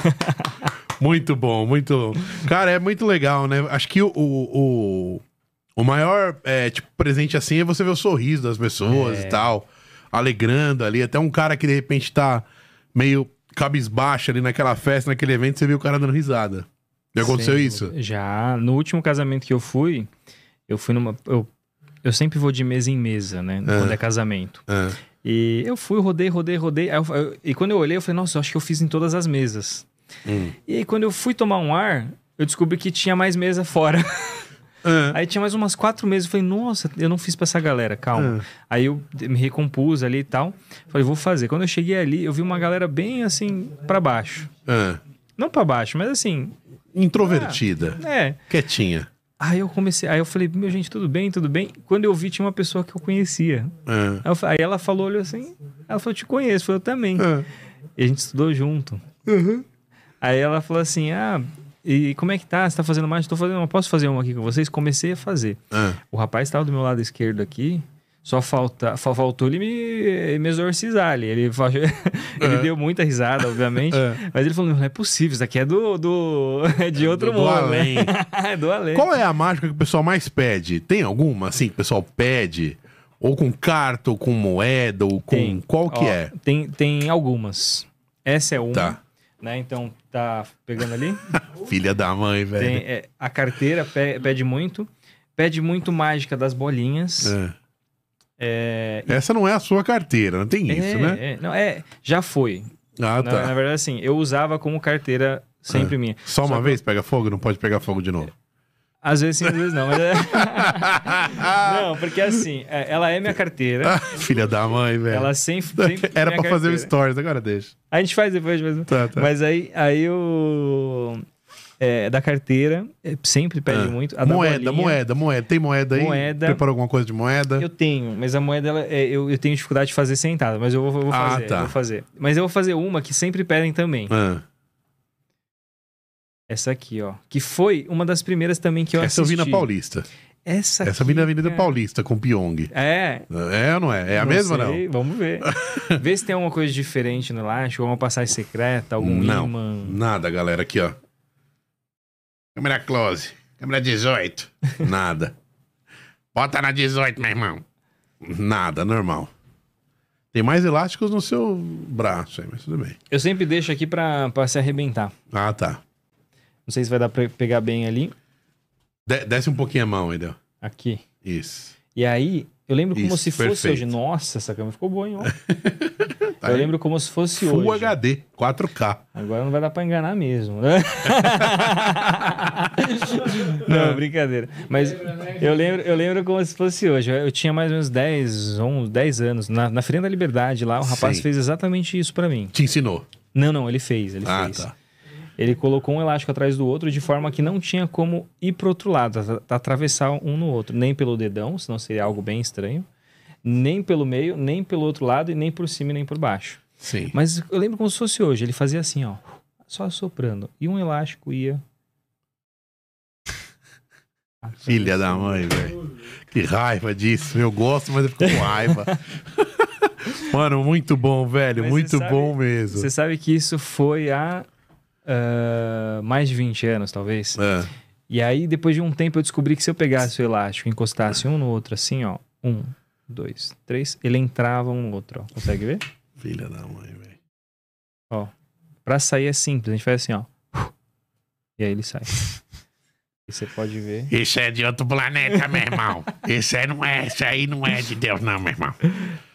muito bom, muito. Cara, é muito legal, né? Acho que o, o, o maior é, tipo, presente assim é você ver o sorriso das pessoas É. e tal. Alegrando ali. Até um cara que de repente tá meio cabisbaixo ali naquela festa, naquele evento, você viu o cara dando risada. Já aconteceu Sem isso? Já. No último casamento que eu fui, eu fui numa. Eu, eu sempre vou de mesa em mesa, né? Quando é casamento. É. E eu fui, rodei, rodei, rodei. Eu- eu- e quando eu olhei, eu falei, nossa, eu acho que eu fiz em todas as mesas. Hum. E aí, quando eu fui tomar um ar, eu descobri que tinha mais mesa fora. É. Aí tinha mais umas quatro mesas. Eu falei, nossa, eu não fiz pra essa galera, calma. É. Aí eu me recompus ali e tal. Falei, vou fazer. Quando eu cheguei ali, eu vi uma galera bem assim, pra baixo. É. Não pra baixo, mas assim, Introvertida. é. Quietinha. Aí eu comecei, aí eu falei, meu gente, tudo bem, tudo bem. Quando eu vi, tinha uma pessoa que eu conhecia. É. Aí, eu aí ela falou, olhou assim, ela falou, te conheço, eu também. É. E a gente estudou junto. Aí ela falou assim: Ah, e como é que tá? Você tá fazendo mais? Tô fazendo uma. Posso fazer uma aqui com vocês? Comecei a fazer. Ah, O rapaz estava do meu lado esquerdo aqui. Só falta, fa- faltou ele me, me exorcizar ali. Ele, ele É. deu muita risada, obviamente. É. Mas ele falou: não é possível, isso aqui é do. do é de outro do mundo. além. Né? é do além. Qual é a mágica que o pessoal mais pede? Tem alguma, assim, que o pessoal pede? Ou com carta, ou com moeda, ou com... Tem. Qual que Ó, é? Tem, tem algumas. Essa é uma. Tá. Né? Então, tá pegando ali? Filha da mãe, velho. Tem, é, a carteira pe- pede muito. Pede muito mágica das bolinhas. É. É, Essa não é a sua carteira, não tem isso, é, né? é. não, é, já foi. Ah, Na, tá. na verdade, assim, eu usava como carteira sempre minha. Só uma que vez pega fogo, não pode pegar fogo de novo. Às vezes sim, às vezes não. Mas é... não, porque assim, é, ela é minha carteira. Ah, filha da mãe, velho. Ela sempre. sempre Era pra fazer o stories, agora deixa. A gente faz depois, mas, Tá, tá. mas aí, aí o. É, da carteira, é, sempre pede Ah. muito. A da moeda, moeda, moeda. Tem moeda aí? Moeda. Preparou alguma coisa de moeda? Eu tenho, mas a moeda ela, é, eu, eu tenho dificuldade de fazer sentada, mas eu vou, eu vou Ah, fazer. tá. eu vou fazer. Mas eu vou fazer uma que sempre pedem também. Ah, Essa aqui, ó. Que foi uma das primeiras também que eu essa eu vi assisti. na Paulista. Essa Essa eu vi na Avenida. Paulista com Pyong. É. É ou não é? É a mesma ou sei, Vamos ver. Vê se tem alguma coisa diferente no elástico, alguma passagem secreta, algum Não. imã. Nada, galera. Aqui, ó. Câmera close. Câmera 18. Nada. Bota na 18, meu irmão. Nada, normal. Tem mais elásticos no seu braço aí, mas tudo bem. Eu sempre deixo aqui pra, pra se arrebentar. Ah, tá. Não sei se vai dar pra pegar bem ali. De- desce um pouquinho a mão Del. Aqui. Isso. E aí, eu lembro como Isso, se fosse perfeito. hoje. Nossa, essa câmera ficou boa, hein? Tá eu aí. lembro como se fosse Full hoje. HD, 4K. Agora não vai dar pra enganar mesmo. né? não, brincadeira. Mas eu lembro, eu lembro como se fosse hoje. Eu tinha mais ou menos 10, 11, 10 anos. Na, na Feira da Liberdade lá, o rapaz Sim. fez exatamente isso pra mim. Te ensinou. Não, não, ele fez, ele Ah, fez. tá. Ele colocou um elástico atrás do outro de forma que não tinha como ir pro outro lado, at- atravessar um no outro. Nem pelo dedão, senão seria algo bem estranho. Nem pelo meio, nem pelo outro lado, e nem por cima e nem por baixo. Sim. Mas eu lembro como se fosse hoje. Ele fazia assim, ó. Só soprando. E um elástico ia. Filha da mãe, velho. Que raiva disso. Eu gosto, mas eu fico com raiva. Mano, muito bom, velho. Mas muito sabe- bom mesmo. Você sabe que isso foi há ah, mais de 20 anos, talvez. É. E aí, depois de um tempo, eu descobri que se eu pegasse o elástico e encostasse um no outro, assim, ó. Um, dois, três. Ele entrava um no outro, ó. Consegue ver? Filha da mãe, velho. Ó. Pra sair é simples. A gente faz assim, ó. E aí ele sai. Você pode ver. Isso é de outro planeta, meu irmão. Isso aí não é, isso aí não é de Deus, não, meu irmão.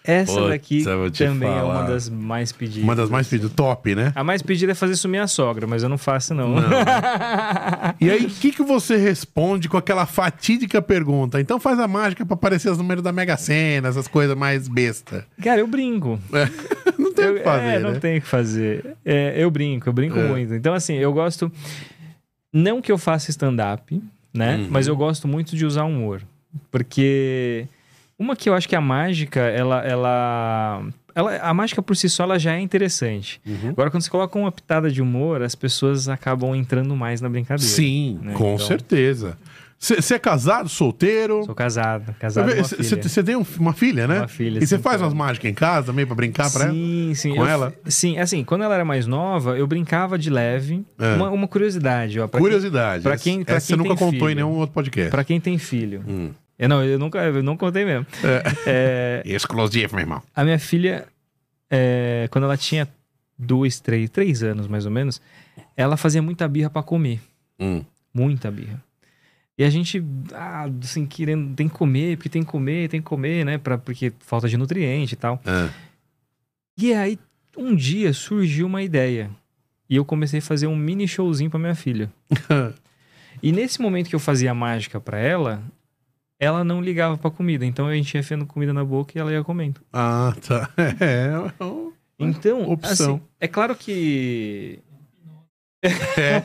Essa daqui também é falar. uma das mais pedidas. Uma das mais pedidas, top, né? A mais pedida é fazer sumir a sogra, mas eu não faço, não. Não. E aí, o que, que você responde com aquela fatídica pergunta? Então faz a mágica pra aparecer os números da Mega Sena, essas coisas mais besta. Cara, eu brinco. Não tem o que fazer, é, né? não tem o que fazer. É, eu brinco, eu brinco É. muito. Então, assim, eu gosto. Não que eu faça stand-up, né? Uhum. Mas eu gosto muito de usar humor. Porque. Uma que eu acho que a mágica, ela. ela, ela a mágica por si só ela já é interessante. Uhum. Agora, quando você coloca uma pitada de humor, as pessoas acabam entrando mais na brincadeira. Sim, né? com Então- certeza. Você é casado, solteiro? Sou casado, casado. Você tem um- uma filha, né? Uma filha, E você faz umas mágicas em casa também pra brincar pra ela? Sim, sim. Com eu- ela? Sim, assim, quando ela era mais nova, eu brincava de leve. É. Uma, uma curiosidade, ó. Pra Curiosidade. pra quem- pra Essa você quem nunca contou em nenhum outro podcast. Pra quem tem filho. Hum. Eu, não, eu nunca eu não contei mesmo. É, Exclusivo, meu irmão. a minha filha, é, quando ela tinha dois, três, três anos mais ou menos, ela fazia muita birra pra comer. Hum. Muita birra. E a gente, ah, assim, querendo, tem que comer, porque tem que comer, tem que comer, né? Pra, porque falta de nutriente e tal. Ah. E aí, um dia surgiu uma ideia. E eu comecei a fazer um mini showzinho pra minha filha. E nesse momento que eu fazia a mágica pra ela, ela não ligava pra comida. Então a gente ia enfiando comida na boca e ela ia comendo. ah, tá. É, é, Então, Opção. assim, é claro que. É.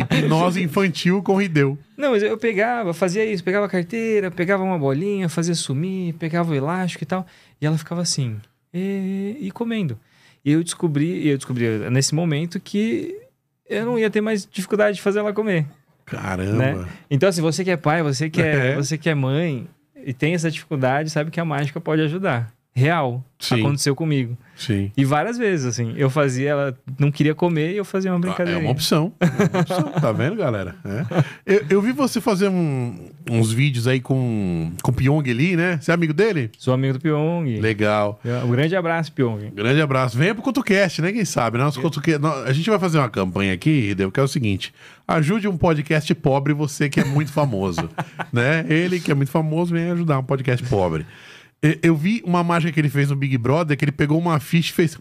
Hipnose infantil com Rideu. Não, mas eu pegava, fazia isso, pegava a carteira, pegava uma bolinha, fazia sumir, pegava o elástico e tal. E ela ficava assim, e, e comendo. E eu descobri, eu descobri nesse momento que eu não ia ter mais dificuldade de fazer ela comer. Caramba. Né? Então, assim, você que é pai, você que é, É. você que é mãe e tem essa dificuldade, sabe que a mágica pode ajudar. Real. Sim. Aconteceu comigo. Sim. E várias vezes, assim. Eu fazia, ela não queria comer e eu fazia uma É brincadeira. uma opção. É uma opção. tá vendo, galera? É. Eu, eu vi você fazer um- uns vídeos aí com, com o Pyong ali, né? Você é amigo dele? Sou amigo do Pyong. Legal. Um grande abraço, Pyong. Grande abraço. Venha pro CutuCast, né? Quem sabe? Nosso Cutuca- nó- A gente vai fazer uma campanha aqui, Hideo, que é o seguinte: ajude um podcast pobre, você que é muito famoso. né? Ele que é muito famoso, vem ajudar um podcast pobre. Eu vi uma mágica que ele fez no Big Brother, que ele pegou uma ficha e fez.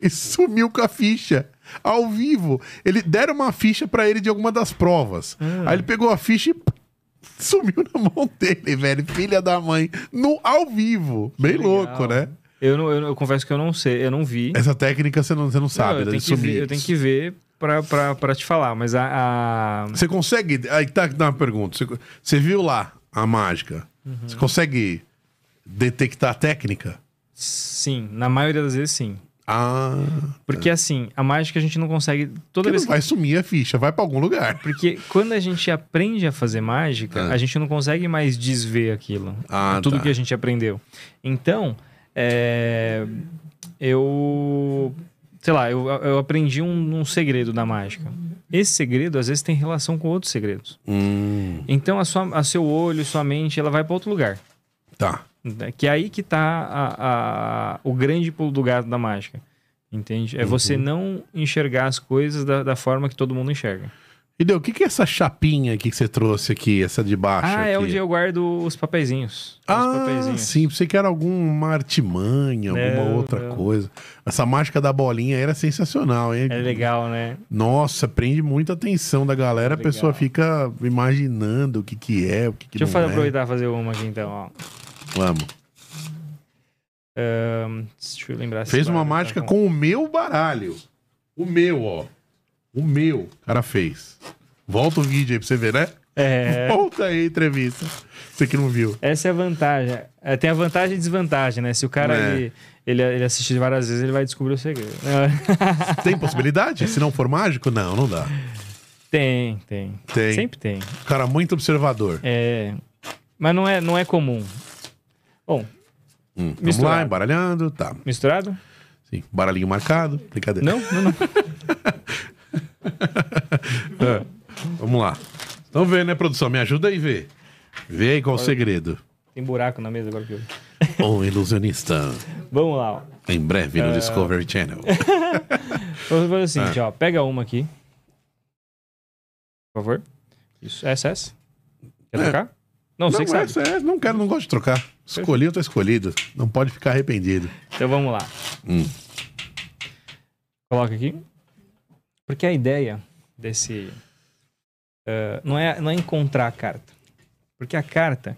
E sumiu com a ficha. Ao vivo. Ele deram uma ficha pra ele de alguma das provas. Aí ele pegou a ficha e sumiu na mão dele, velho. Filha da mãe. No, ao vivo. Bem legal. louco, né? Eu, não, eu, eu confesso que eu não sei, eu não vi. Essa técnica você não, você não sabe, Não, eu, né? tenho que ver eu tenho que ver pra, pra, pra te falar, mas a. a- Você consegue. Aí tá dá uma pergunta. Você, você viu lá a mágica? Uhum. Você consegue detectar a técnica? Sim, na maioria das vezes sim. Ah. Porque assim, a mágica a gente não consegue. Toda Porque vez não que vai sumir a ficha, vai pra algum lugar. Porque quando a gente aprende a fazer mágica, Ah. a gente não consegue mais desver aquilo. Ah, tudo tá. que a gente aprendeu. Então, é, eu. Sei lá, eu, eu aprendi um, um segredo da mágica. Esse segredo, às vezes, tem relação com outros segredos. Hum, Então, a, sua, a seu olho, sua mente, ela vai para outro lugar. tá. Né? Que é aí que tá a- a- o grande pulo do gato da mágica. Entende? É Uhum. você não enxergar as coisas da, da forma que todo mundo enxerga. E deu, o que, que é essa chapinha aqui que você trouxe aqui, essa de baixo? Ah, é aqui? onde eu guardo os papeizinhos. Os Ah, papeizinhos. sim, pensei que era alguma artimanha, alguma Não, outra não. coisa. Essa mágica da bolinha era sensacional, hein? É legal, né? Nossa, prende muita atenção da galera, a Legal. pessoa fica imaginando o que que é, o que que Deixa eu não fa- é. aproveitar e fazer uma aqui então. Ó. Vamos. Ahn, deixa eu lembrar. Fez uma baralho tá mágica com o meu baralho. O meu, ó. O meu. O cara fez. Volta o vídeo aí pra você ver, né? É. Volta aí entrevista. Você que não viu. Essa é a vantagem. É, tem a vantagem e desvantagem, né? Se o cara É. ele, ele, ele assistir várias vezes, ele vai descobrir o segredo. Tem possibilidade? Se não for mágico, não, não dá. tem, tem, Tem. Sempre tem. Cara muito observador. É, mas não é, não é comum. Bom, Hum, vamos Misturado. lá, embaralhando. Tá. misturado? Sim. Baralhinho marcado. Brincadeira. Não, não, não. É. Vamos lá. Então vê, né, produção? Me ajuda aí, vê. Vê aí qual o segredo. Tem buraco na mesa agora que eu. Um ilusionista. Vamos lá, ó. Em breve no Discovery Channel. Vamos fazer o seguinte, Ah. ó. Pega uma aqui. Por favor. Isso. Essa, essa. Quer É. trocar? Não, Não, você que sabe. essa é, não quero, não gosto de trocar. Escolhi, tá escolhido. Não pode ficar arrependido. Então vamos lá. Hum. Coloca aqui. Porque a ideia desse. eh, não, é, não é encontrar a carta. Porque a carta.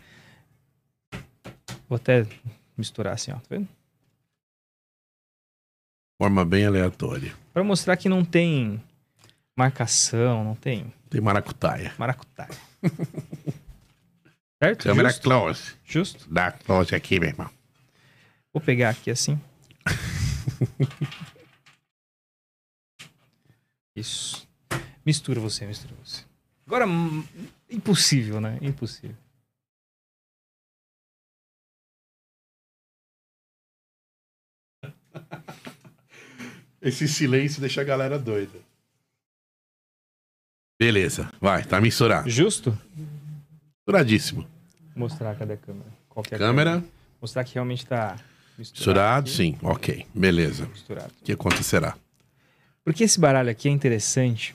Vou até misturar assim, ó. Tá vendo? Forma bem aleatória. Pra mostrar que não tem marcação, não tem Tem maracutaia. maracutaia. certo? Câmera Justo? close. Justo. Dá close aqui, meu irmão. Vou pegar aqui assim. Isso. Mistura você, mistura você. Agora, hum, impossível, né? Impossível. Esse silêncio deixa a galera doida. Beleza, vai, tá misturado. Justo? Misturadíssimo. Vou mostrar, cadê a câmera? Qual que é a Câmera, Mostrar que realmente tá misturado, misturado. sim, ok, beleza. Misturado. O que acontecerá? Porque esse baralho aqui é interessante.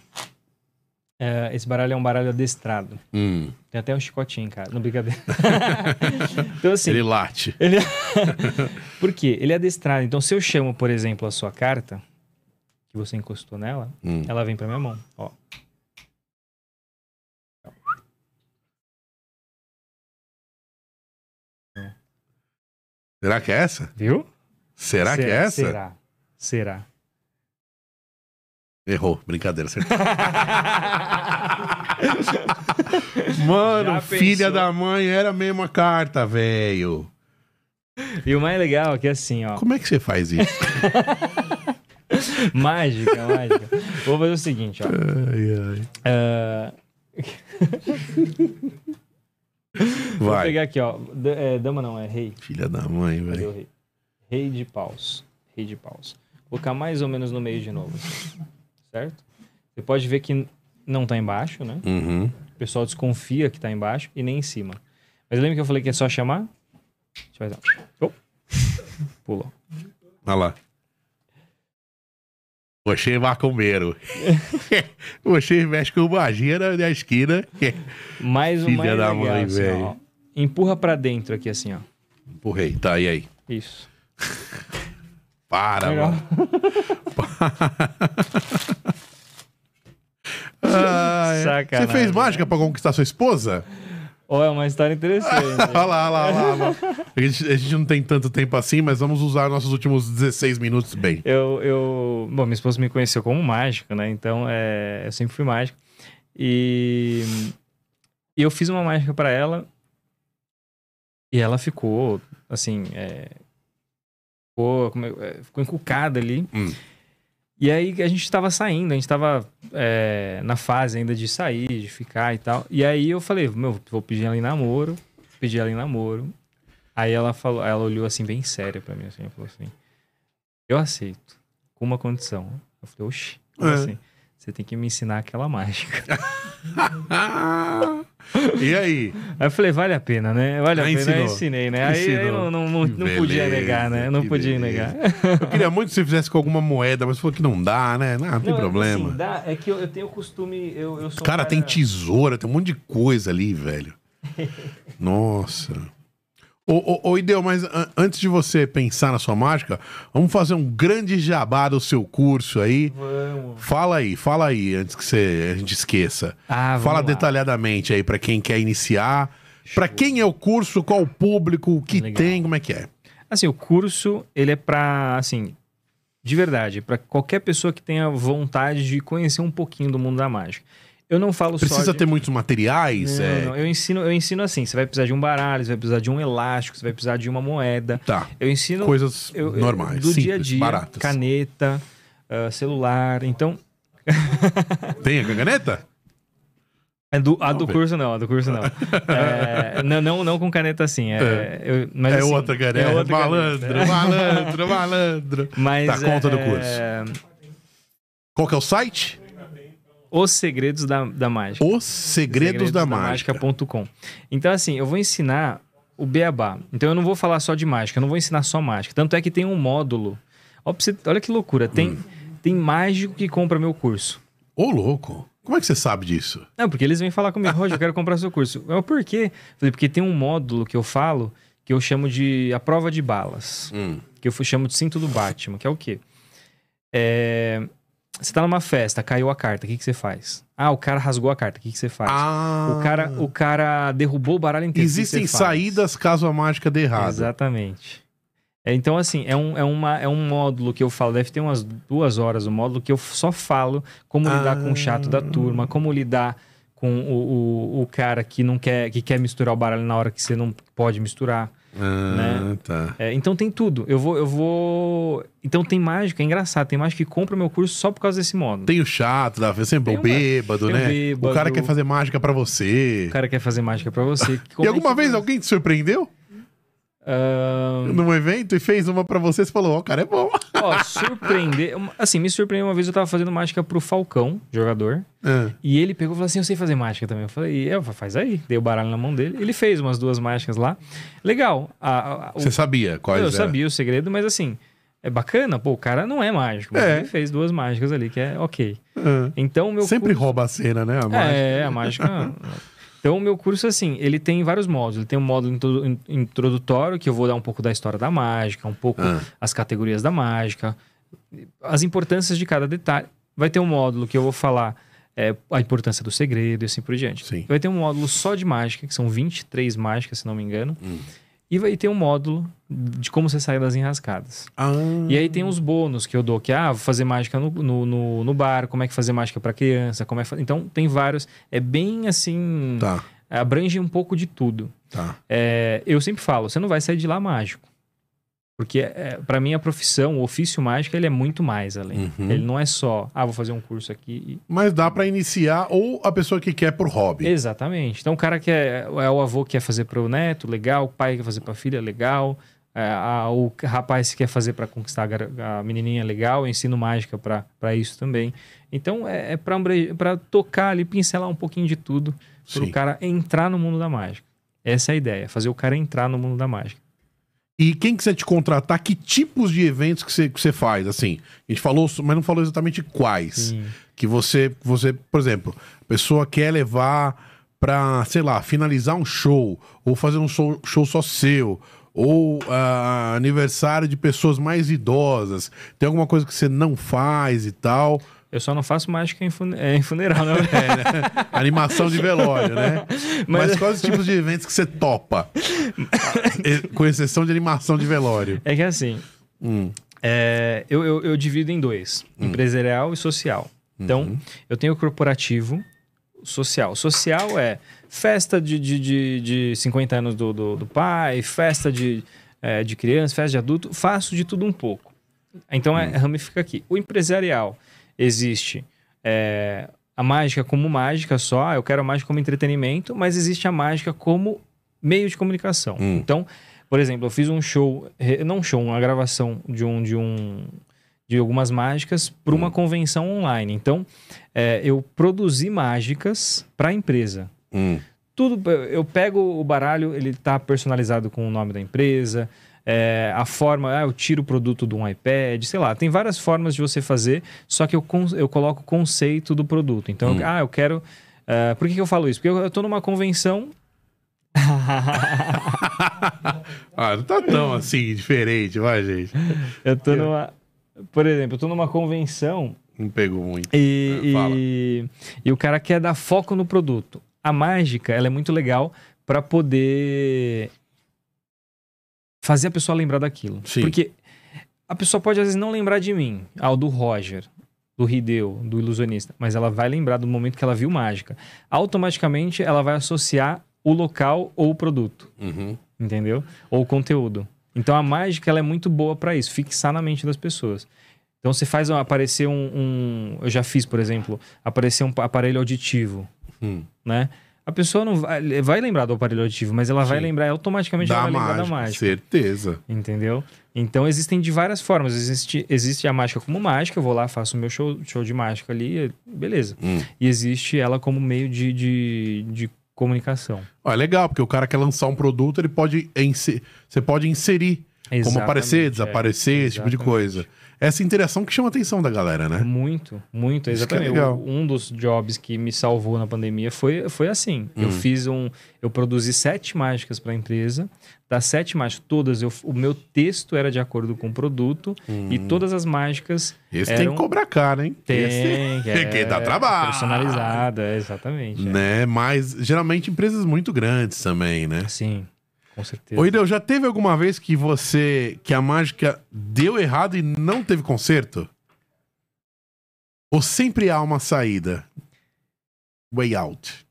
É, esse baralho é um baralho adestrado. Hum, Tem até um chicotinho, cara. Não, brincadeira. então, assim, ele late. Ele... Por quê? Ele é adestrado. Então, se eu chamo, por exemplo, a sua carta, que você encostou nela, Hum. ela vem pra minha mão. Ó. Será que é essa? Viu? Será que é Será- essa? Será. Será. Errou, brincadeira, acertou. Mano, Já filha pensou? da mãe, era a mesma carta, velho. e o mais legal é que assim, ó. Como é que você faz isso? mágica, mágica. Vou fazer o seguinte, ó. Ai, ai. É, Vou Vai. pegar aqui, ó. Da- é, dama não, é rei. Filha da mãe, velho. rei? Rei de paus. Rei de paus. Vou colocar mais ou menos no meio de novo. certo? Você pode ver que não tá embaixo, né? Uhum. O pessoal desconfia que tá embaixo e nem em cima. Mas lembra que eu falei que é só chamar? Deixa eu fazer. Oh. Pulou. Olha lá. Você macumbeiro. Você mexe com magia na, na esquina. Mais um Filha da legal, mãe, assim, velho. Empurra pra dentro aqui, assim, ó. Empurrei. Tá, e aí? Isso. Para, Legal. mano. Ai, Sacanagem, Você fez né? mágica pra conquistar sua esposa? Ó, é uma história interessante. Olha lá, olha lá, olha lá. A gente, a gente não tem tanto tempo assim, mas vamos usar nossos últimos 16 minutos bem. Eu, eu. Bom, minha esposa me conheceu como mágico, né? Então, é, eu sempre fui mágico. E, e eu fiz uma mágica pra ela. E ela ficou, assim. é, ficou, é- é, ficou encucada ali. Hum. E aí a gente tava saindo, a gente tava é, na fase ainda de sair, de ficar e tal. E aí eu falei, meu, vou pedir ela em namoro. Pedi ela em namoro. Aí ela falou, ela olhou assim, bem séria pra mim, assim, e falou assim: Eu aceito, com uma condição. Eu falei, oxi, como É. assim? Você tem que me ensinar aquela mágica. e aí? Aí eu falei, vale a pena, né? Vale a Aí pena. Aí ensinou. ensinei, né? Aí, aí Ensinou. não, não, não, não podia negar, né? Não podia beleza. negar. Eu queria muito que você fizesse com alguma moeda, mas falou que não dá, né? Não, não tem problema. assim, dá- é que eu, eu tenho costume. Eu, eu sou um Cara, tem tesoura, tem um monte de coisa ali, velho. Nossa. Ô, ô, ô Ideu, mas an- antes de você pensar na sua mágica, vamos fazer um grande jabá do seu curso aí. Vamos. Fala aí, fala aí, antes que você, a gente esqueça. Ah, Fala lá. detalhadamente aí pra quem quer iniciar. Pra quem é o curso, qual o público, o que Legal. tem, como é que é? Assim, o curso, ele é pra, assim, de verdade, pra qualquer pessoa que tenha vontade de conhecer um pouquinho do mundo da mágica. Eu não falo só Precisa de... ter muitos materiais? Não, é... não, eu ensino, eu ensino assim, você vai precisar de um baralho, você vai precisar de um elástico, você vai precisar de uma moeda. Tá. Eu ensino Coisas eu- eu- normais, do simples, dia a dia, baratas. caneta, ah, celular. Então, Tem a caneta? é do, a do curso não, a do curso não. É, não, não, não com caneta assim. É, eu- mas, é assim, outra caneta. é outra malandro, caneta. malandro, malandro. Mas, Tá, conta do é, curso. Qual que é o site? Os segredos da, da mágica. Os Segredos, da, Mágica. mágica.com. Então, assim, eu vou ensinar o beabá. Então, eu não vou falar só de mágica, eu não vou ensinar só mágica. Tanto é que tem um módulo. Olha que loucura. Tem, Hum. tem mágico que compra meu curso. Ô, louco. Como é que você sabe disso? Não, porque eles vêm falar comigo, Roger, eu quero comprar seu curso. Mas por quê? Falei, porque tem um módulo que eu falo que eu chamo de a prova de balas. Hum. Que eu chamo de cinto do Batman, que é o quê? É, Você tá numa festa, caiu a carta, o que, que você faz? Ah, o cara rasgou a carta, o que, que você faz? Ah. O cara, o cara derrubou o baralho inteiro. o que que Existem saídas caso a mágica dê errado. Exatamente. É, então, assim, é um, é, uma, é um módulo que eu falo, deve ter umas duas horas o módulo que eu só falo como lidar com o chato da turma, como lidar com o, o, o cara que não quer, que quer misturar o baralho na hora que você não pode misturar. Ah, Né? tá. É, então tem tudo. Eu vou, eu vou. Então tem mágica, é engraçado, tem mágica que compra o meu curso só por causa desse módulo. Tem o chato, da sempre o bêbado, né? bêbado. O cara quer fazer mágica pra você. O cara quer fazer mágica pra você. E é alguma que- vez alguém te surpreendeu Ahn, num evento e fez uma pra você você falou, ó, o cara é bom. Ó, surpreender. Assim, me surpreendeu uma vez eu tava fazendo mágica pro Falcão, jogador. Ah, E ele pegou e falou assim: Eu sei fazer mágica também. Eu falei: Eu, faz aí. Dei o baralho na mão dele. Ele fez umas duas mágicas lá. Legal. A- a- o- Você sabia quais eu eram? sabia o segredo, mas assim, é bacana. Pô, o cara não é mágico. Mas É. ele fez duas mágicas ali, que é ok. Ah. Então, meu Sempre curso... rouba a cena, né? A mágica. É, a mágica. Então, o meu curso, assim, ele tem vários módulos. Ele tem um módulo intro- in- introdutório, que eu vou dar um pouco da história da mágica, um pouco Ah. as categorias da mágica, as importâncias de cada detalhe. Vai ter um módulo que eu vou falar é, a importância do segredo e assim por diante. Sim. Vai ter um módulo só de mágica, que são 23 mágicas, se não me engano. Hum. E vai ter um módulo de como você sai das enrascadas. Ah. E aí tem uns bônus que eu dou, que ah, vou fazer mágica no, no, no, no bar, como é que fazer mágica para criança, como é Então tem vários. É bem assim. Tá, Abrange um pouco de tudo. tá. É, eu sempre falo, você não vai sair de lá mágico. Porque é, para mim a profissão, o ofício mágico, ele é muito mais além. Uhum. Ele não é só, ah, vou fazer um curso aqui. Mas dá pra iniciar ou a pessoa que quer por e- hobby. Exatamente. Então o cara que é, é o avô que quer fazer para o neto, legal. O pai quer fazer para a filha, legal. É, a- o rapaz que quer fazer para conquistar a, a menininha, legal. Eu ensino mágica para isso também. Então é, é para tocar ali, pincelar um pouquinho de tudo, para o cara entrar no mundo da mágica. Essa é a ideia, fazer o cara entrar no mundo da mágica. E quem quiser te contratar, que tipos de eventos que você, que você faz? Assim, a gente falou, mas não falou exatamente quais. Sim. Que você, você, por exemplo, a pessoa quer levar pra, sei lá, finalizar um show, ou fazer um show, show só seu, ou ah, aniversário de pessoas mais idosas. Tem alguma coisa que você não faz e tal? Eu só não faço mágica em, fune- é, em funeral, não. Animação de velório, né? Mas, Mas- quais os tipos de eventos que você topa? Eh, Com exceção de animação de velório. É que assim, Hum, É, eu, eu, eu divido em dois: empresarial e social. Então, Uhum. eu tenho o corporativo, social. Social é festa de, de, de, de 50 anos do, do, do pai, festa de, é, de criança, festa de adulto. Faço de tudo um pouco. Então, é, ramifica aqui. O empresarial existe é, a mágica como mágica só. Eu quero a mágica como entretenimento, mas existe a mágica como meio de comunicação. Hum. Então, por exemplo, eu fiz um show, não um show, uma gravação de um de um de algumas mágicas para uma convenção online. Então, é, eu produzi mágicas para a empresa. hum. Tudo, eu pego o baralho, ele tá personalizado com o nome da empresa, é, a forma, ah, eu tiro o produto de um iPad, sei lá, tem várias formas de você fazer, só que eu, eu coloco o conceito do produto. Então, Hum. eu- ah, eu quero. é, por que, que eu falo isso? Porque eu, eu tô numa convenção. Ah, não tá tão assim diferente, vai, gente. eu tô numa. Por exemplo, eu tô numa convenção Não pegou muito. E, É, e, e o cara quer dar foco no produto. A mágica, ela é muito legal para poder fazer a pessoa lembrar daquilo. Sim. Porque a pessoa pode às vezes não lembrar de mim, ao do Roger, do Rideu, do ilusionista, mas ela vai lembrar do momento que ela viu mágica. Automaticamente ela vai associar o local ou o produto, Uhum. entendeu? Ou o conteúdo. Então a mágica ela é muito boa para isso, fixar na mente das pessoas. Então você faz aparecer um, um- eu já fiz, por exemplo, aparecer um aparelho auditivo, Hum. né? A pessoa não vai, vai lembrar do aparelho auditivo, mas ela vai Sim. lembrar automaticamente Da ela vai lembrar mágica, da mágica, certeza. entendeu? Então existem de várias formas. Existe, existe a mágica como mágica, eu vou lá, faço o meu show, show de mágica ali, beleza. Hum. E existe ela como meio de, de, de comunicação. É legal, porque o cara quer lançar um produto, ele pode você pode inserir como Exatamente, aparecer, é. desaparecer, esse tipo de coisa. Essa interação que chama a atenção da galera, né? Muito, muito, é exatamente. legal. O- um dos jobs que me salvou na pandemia foi, foi assim. Eu Hum. fiz um. Eu produzi sete mágicas para a empresa. Das sete mágicas, todas, eu, o meu texto era de acordo com o produto. E todas as mágicas Esse tem eram. que cobrar caro, hein? Tem, Esse... que, é dá trabalho. Personalizada, exatamente. é. Né? Mas geralmente empresas muito grandes também, né? Sim, com certeza. Ô, Ideu, já teve alguma vez que você. que a mágica deu errado e não teve conserto? Ou sempre há uma saída? Way out.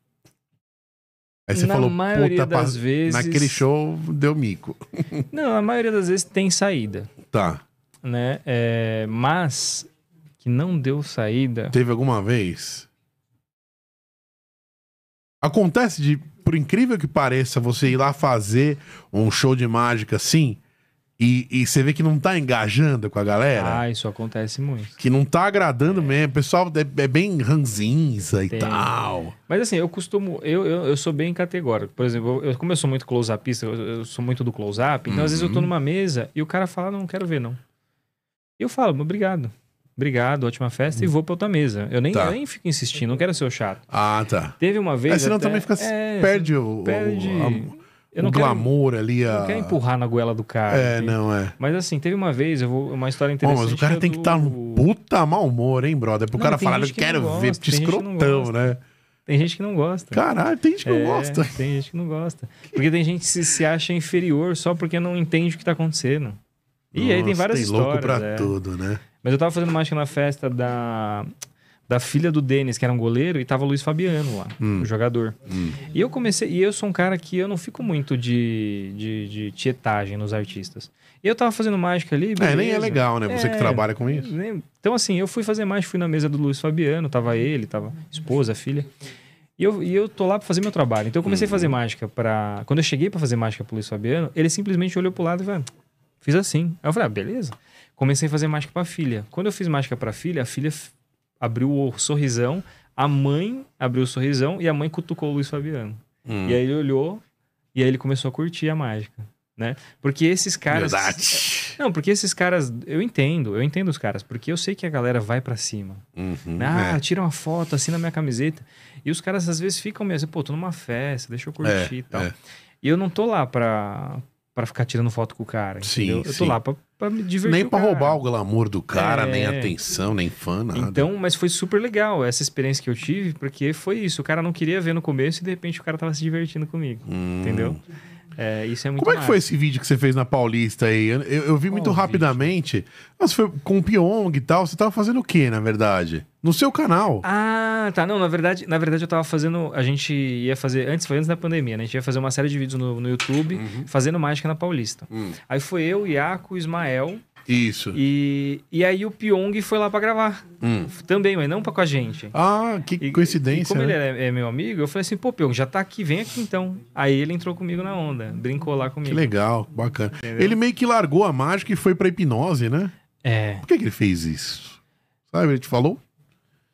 Aí você Na falou, maioria puta, das pa- vezes- naquele show deu mico. Não, a maioria das vezes tem saída, Tá. né? É, mas que não deu saída. Teve alguma vez? Acontece de, por incrível que pareça, você ir lá fazer um show de mágica assim e, e você vê que não tá engajando com a galera? Ah, isso acontece muito. Que não tá agradando mesmo. O pessoal é, é bem ranzinza e Tem. tal. Mas assim, eu costumo. Eu, eu, eu sou bem categórico. Por exemplo, eu, como eu sou muito close-upista, eu, eu sou muito do close-up, então às vezes eu tô Uhum. numa mesa e o cara fala, não, não quero ver, não. E eu falo, obrigado. Obrigado, ótima festa, e vou pra outra mesa. Eu nem, Tá. eu nem fico insistindo, não quero ser o chato. Ah, tá. Teve uma vez. É, senão até- também fica, é, perde o, perde. o, a- eu o não quero, glamour ali. eu A... não quero empurrar na goela do cara. É, entende? não é. Mas assim, teve uma vez, eu vou, uma história Bom, interessante. mas o cara é tem que do- estar num puta mau humor, hein, brother? Pro Não, cara falar, eu que não quero gosta, ver que não escrotão, né? Tem gente que não gosta. Caralho, tem gente que não É, gosta. Tem gente que não gosta. Porque tem gente que se, se acha inferior só porque não entende o que tá acontecendo. E aí tem Nossa, várias tem histórias. louco pra é. tudo, né? Mas eu tava fazendo mágica na festa da, da filha do Denis, que era um goleiro, e tava o Luiz Fabiano lá, Hum. o jogador. Hum. E eu comecei. E eu sou um cara que eu não fico muito de, de, de tietagem nos artistas. E eu tava fazendo mágica ali. É, nem é beleza. legal, né? Você que É, trabalha com isso. nem- Então, assim, eu fui fazer mágica, fui na mesa do Luiz Fabiano, tava ele, tava esposa, filha. E eu, e eu tô lá pra fazer meu trabalho. Então eu comecei a fazer mágica pra. Quando eu cheguei pra fazer mágica pro Luiz Fabiano, ele simplesmente olhou pro lado e falou: "Ah, fiz assim. Aí eu falei, ah, beleza. Comecei a fazer mágica pra filha. Quando eu fiz mágica pra filha, a filha abriu o sorrisão, a mãe abriu o sorrisão e a mãe cutucou o Luiz Fabiano. Hum. E aí ele olhou e aí ele começou a curtir a mágica, né? Porque esses caras. Verdade. Não, porque esses caras, eu entendo, eu entendo os caras, porque eu sei que a galera vai pra cima. Uhum, Ah, é. tira uma foto, assina minha camiseta. E os caras às vezes ficam meio assim, pô, tô numa festa, deixa eu curtir É, e tal. é. E eu não tô lá pra, pra ficar tirando foto com o cara, Sim, entendeu? Eu tô sim. lá pra, pra me divertir. Nem pra cara. roubar o glamour do cara, É. nem atenção, nem fã, nada. Então, mas foi super legal essa experiência que eu tive, porque foi isso. O cara não queria ver no começo e de repente o cara tava se divertindo comigo, Hum. entendeu? É, isso é muito Como é que foi esse vídeo que você fez na Paulista aí? Eu, eu- eu vi muito Qual rapidamente. Mas foi com o Pyong e tal. Você tava fazendo o quê, na verdade? No seu canal. Ah, tá. Não, na verdade, na verdade eu tava fazendo. A gente ia fazer. Antes, foi antes da pandemia, né? A gente ia fazer uma série de vídeos no, no YouTube fazendo mágica na Paulista. Hum. Aí foi eu, Iaco, Ismael. Isso. E, e aí o Pyong foi lá pra gravar. Hum. Também, mas não pra com a gente. Ah, que E- coincidência. E como né? ele é, é meu amigo, eu falei assim, pô, Pyong, já tá aqui, vem aqui então. Aí ele entrou comigo na onda, brincou lá Que comigo. legal, bacana. Entendeu? Ele meio que largou a mágica e foi pra hipnose, né? É. Por que, que ele fez isso? Sabe, ele te falou?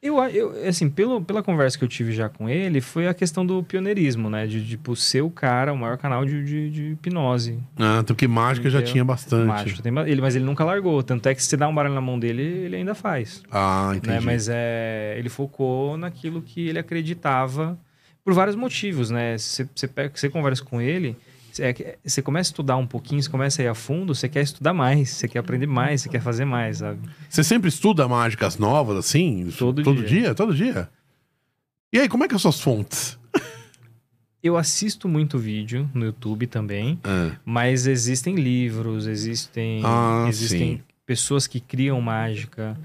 Eu, eu assim, pelo, pela conversa que eu tive já com ele, foi a questão do pioneirismo, né? De, tipo, ser o cara, o maior canal de, de, de hipnose. Ah, porque mágica já tinha bastante. Mágico, tem ele, mas ele nunca largou. Tanto é que se você dá um baralho na mão dele, ele ainda faz. Ah, entendi. Né? Mas é, ele focou naquilo que ele acreditava por vários motivos, né? Você, você, pega, você conversa com ele, é que- você começa a estudar um pouquinho, você começa a ir a fundo, você quer estudar mais, você quer aprender mais, você quer fazer mais, sabe? Você sempre estuda mágicas novas, assim? Todo Todo dia. dia? Todo dia? E aí, como é que são as suas fontes? Eu assisto muito vídeo no YouTube também, Ah, mas existem livros, existem, Ah, existem sim. pessoas que criam mágica.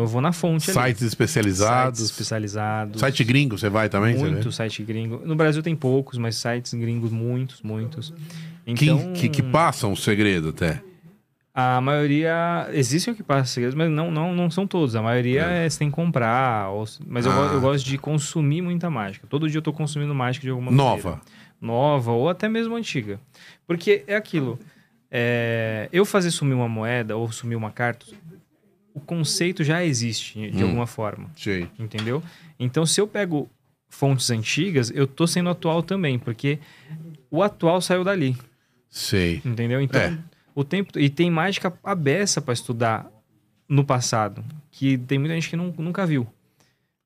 Então eu vou na fonte ali. sites especializados. Sites especializados. Site gringo, você vai também? Muito site gringo. No Brasil tem poucos, mas sites gringos, muitos, muitos. Que, Então, que, que passam o segredo até. a maioria. Existem o que passa segredos, mas não, não, não são todos. A maioria é. você tem que comprar. ou- mas eu, Ah. eu gosto de consumir muita mágica. Todo dia eu tô consumindo mágica de alguma Nova. maneira. Nova, ou até mesmo antiga. Porque é aquilo. é, eu fazer sumir uma moeda ou sumir uma carta, o conceito já existe de Hum. alguma forma. Sei. entendeu? Então, se eu pego fontes antigas, eu tô sendo atual também, porque o atual saiu dali, Sei. entendeu? Então, É. o tempo e tem mágica abessa para estudar no passado, que tem muita gente que nun- nunca viu.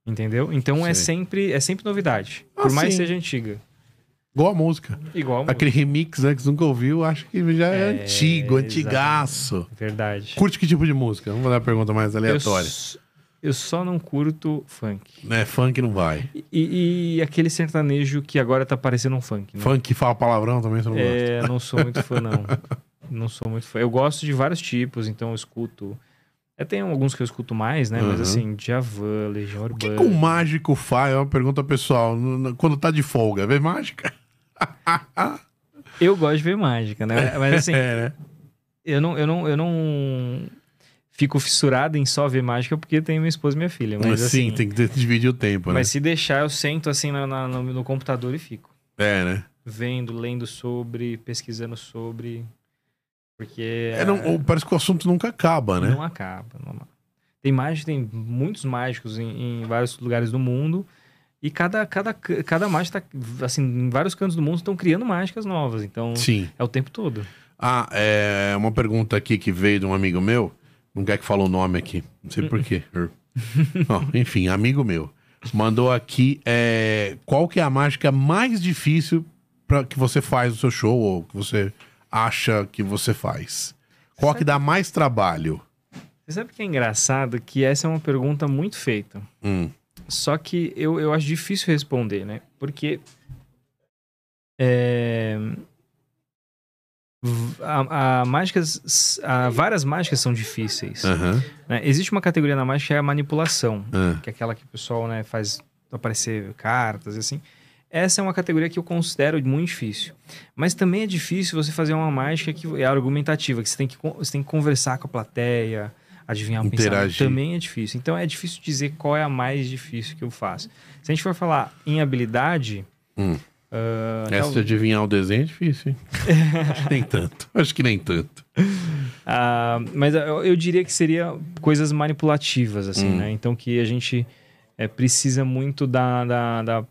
Entendeu? Então é sempre é sempre novidade, Ah, por mais sim. que seja antiga. Igual a música. Igual a Aquele remix, né, que você nunca ouviu, acho que já é, É, antigo, antigaço. música. verdade. Curte que tipo de música? Vamos fazer uma pergunta mais Eu, aleatória. s- eu só não curto funk. Né, funk não vai. E, e aquele sertanejo que agora tá parecendo um funk, né? Funk que fala palavrão também, você não gosta. É, não sou muito fã, não. Não sou muito fã. Eu gosto de vários tipos, então eu escuto. É, tem alguns que eu escuto mais, né? Mas Uhum. assim, Djavan, Legião O que, Urbana. que o mágico faz? É uma pergunta pessoal. Quando tá de folga, vê mágica? Eu gosto de ver mágica, né? Mas assim, É, né? eu não, eu não, eu não fico fissurado em só ver mágica porque tenho minha esposa e minha filha. Mas Sim, assim, tem que dividir o tempo, né? mas se deixar, eu sento assim na- na- no, no computador e fico. É, né? Vendo, lendo sobre, pesquisando sobre. Porque. É, não- parece que o assunto nunca acaba, né? Não acaba. Não... Tem tem muitos mágicos em, em vários lugares do mundo. E cada, cada, cada mágico tá, assim, em vários cantos do mundo estão criando mágicas novas. Então, Sim. é o tempo todo. Ah, é uma pergunta aqui que veio de um amigo meu. Não quer que fale o nome aqui. Não sei porquê. Ó, enfim, amigo meu. Mandou aqui é, qual que é a mágica mais difícil para que você faz no seu show ou que você acha que você faz? Qual que dá mais trabalho? Você sabe que é engraçado que essa é uma pergunta muito feita. Hum, Só que eu, eu acho difícil responder, né? Porque. É, a, a mágicas, a- várias mágicas são difíceis. aham, né? Existe uma categoria na mágica que é a manipulação. ah, que é aquela que o pessoal né, faz aparecer cartas e assim. essa é uma categoria que eu considero muito difícil. Mas também é difícil você fazer uma mágica que é argumentativa, que você tem que, você tem que conversar com a plateia, adivinhar o pensamento. Também é difícil. Então é difícil dizer qual é a mais difícil que eu faço. Se a gente for falar em habilidade. Hum. ah, Essa de adivinhar o desenho é difícil, hein? Acho que nem tanto. Acho que nem tanto. Ah, mas eu, eu diria que seria coisas manipulativas, assim, Hum. né? Então que a gente é, precisa muito da, da, da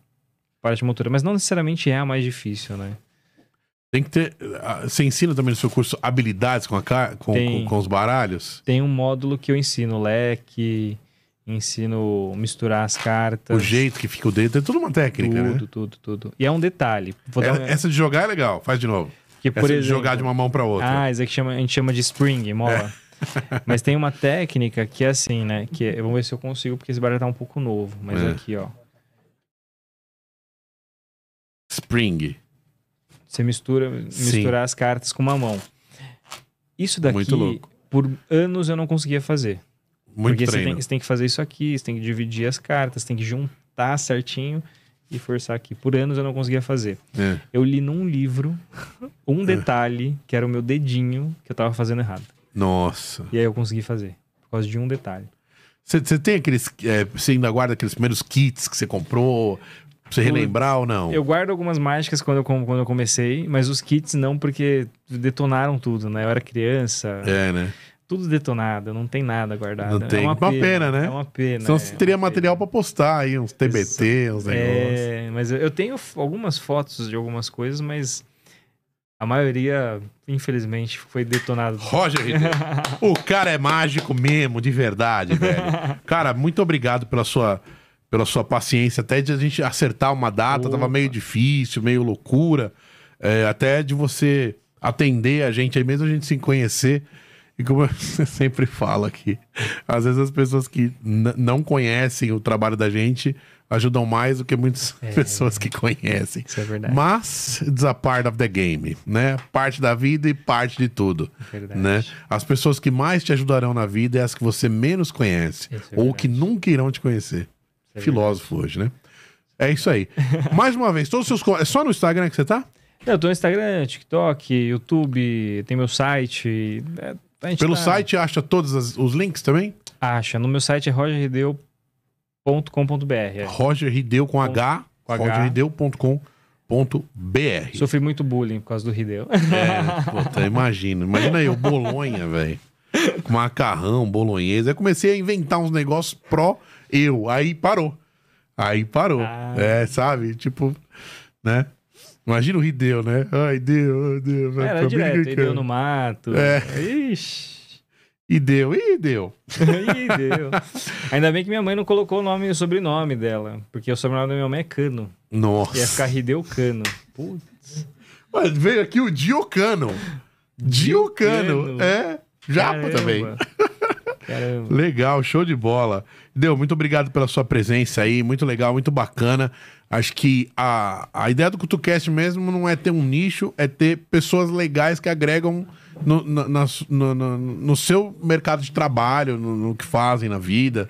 parte motora, mas não necessariamente é a mais difícil, né? Tem que ter. Você ensina também no seu curso habilidades com, a, com, Tem. com, com os baralhos? Tem um módulo que eu ensino leque, ensino misturar as cartas. O jeito que fica o dedo, tem toda uma técnica, tudo, né? tudo, tudo. E é um detalhe. Vou dar É- Essa de jogar é legal, faz de novo. que, Essa por de exemplo, jogar de uma mão pra outra. Ah, isso aqui chama, a gente chama de spring, mola. Mas tem uma técnica que é assim, né? Que é, vamos ver se eu consigo, porque esse baralho tá um pouco novo. Mas É. aqui, ó. Spring. Você mistura Sim. misturar as cartas com uma mão. Isso daqui, por anos eu não conseguia fazer. Muito porque você tem, você tem que fazer isso aqui, você tem que dividir as cartas, tem que juntar certinho e forçar aqui. Por anos eu não conseguia fazer. É. Eu li num livro um detalhe, que era o meu dedinho, que eu tava fazendo errado. Nossa. E aí eu consegui fazer. Por causa de um detalhe. Você você tem aqueles. é, você ainda guarda aqueles primeiros kits que você comprou? Você relembrar ou não? Eu guardo algumas mágicas quando eu, quando eu comecei, mas os kits não, porque detonaram tudo, né? Eu era criança, É, né? tudo detonado, não tem nada guardado. Não tem. É uma, Uma pena, né? É uma pena. Senão é você teria material pra postar aí, uns TBT, uns pena. negócios. É, mas eu- tenho algumas fotos de algumas coisas, mas a maioria, infelizmente, foi detonado. Roger. O cara é mágico mesmo, de verdade, velho. Cara, muito obrigado pela sua, pela sua paciência. Até de a gente acertar uma data, tava Opa. meio difícil, meio loucura. É, até de você atender a gente aí, mesmo a gente sem conhecer. E como você sempre fala aqui, às vezes as pessoas que não conhecem o trabalho da gente ajudam mais do que muitas É. pessoas que conhecem. Isso é verdade. Mas, it's a part of the game, né? Parte da vida e parte de tudo, Verdade. né? As pessoas que mais te ajudarão na vida é as que você menos conhece. É ou que nunca irão te conhecer. É Filósofo hoje, né? É isso aí. Mais uma vez, todos os seus... É só no Instagram que você tá? Eu tô no Instagram, TikTok, YouTube, tem meu site. é, Pelo tá- site acha todos as- os links também? Acha. No meu site é rogerrideu.com.br. é. Roger Rideu com H, com H. rogerrideu.com.br. Sofri muito bullying por causa do Rideu. É, puta, imagina. Imagina aí, o Bolonha, velho. Com macarrão, bolonhesa. Aí comecei a inventar uns negócios pró eu. Aí parou. Aí parou. Ah. É, sabe? Tipo, né? Imagina o Rideu, né? Ai, deu, deu. vai Era pra direto, Rideu no mato. É. Ixi. E deu, e deu. Ih, deu. Ainda bem que minha mãe não colocou o nome e o sobrenome dela. Porque o sobrenome da minha mãe é Cano. Nossa. Ia ficar Rideu Cano. Putz. Mas veio aqui o Diocano. Diocano. Diocano. É. Japa Caramba. também. Caramba. Legal, show de bola. Deu, muito obrigado pela sua presença aí, muito legal, muito bacana. Acho que a, a ideia do CutuCast mesmo não é ter um nicho, é ter pessoas legais que agregam no, na- na no, no- no seu mercado de trabalho, no, no que fazem na vida,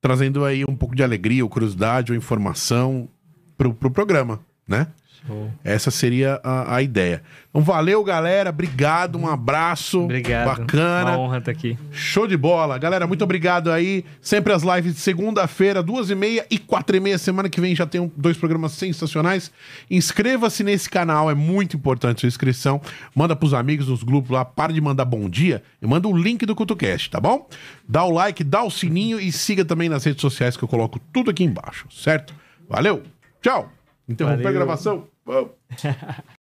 trazendo aí um pouco de alegria, ou curiosidade, ou informação pro, pro programa, né? Show. Essa seria a, a ideia. Então, valeu, galera. Obrigado, um abraço. Obrigado. Bacana. Uma honra estar aqui. Show de bola. Galera, muito obrigado aí. Sempre as lives de segunda-feira, duas e meia e quatro e meia. Semana que vem já tem um- dois programas sensacionais. Inscreva-se nesse canal, é muito importante sua inscrição. Manda pros amigos nos grupos lá, para de mandar bom dia e manda o link do CutuCast, tá bom? Dá o like, dá o sininho e siga também nas redes sociais que eu coloco tudo aqui embaixo, certo? Valeu, tchau. Interromper a gravação. Vamos.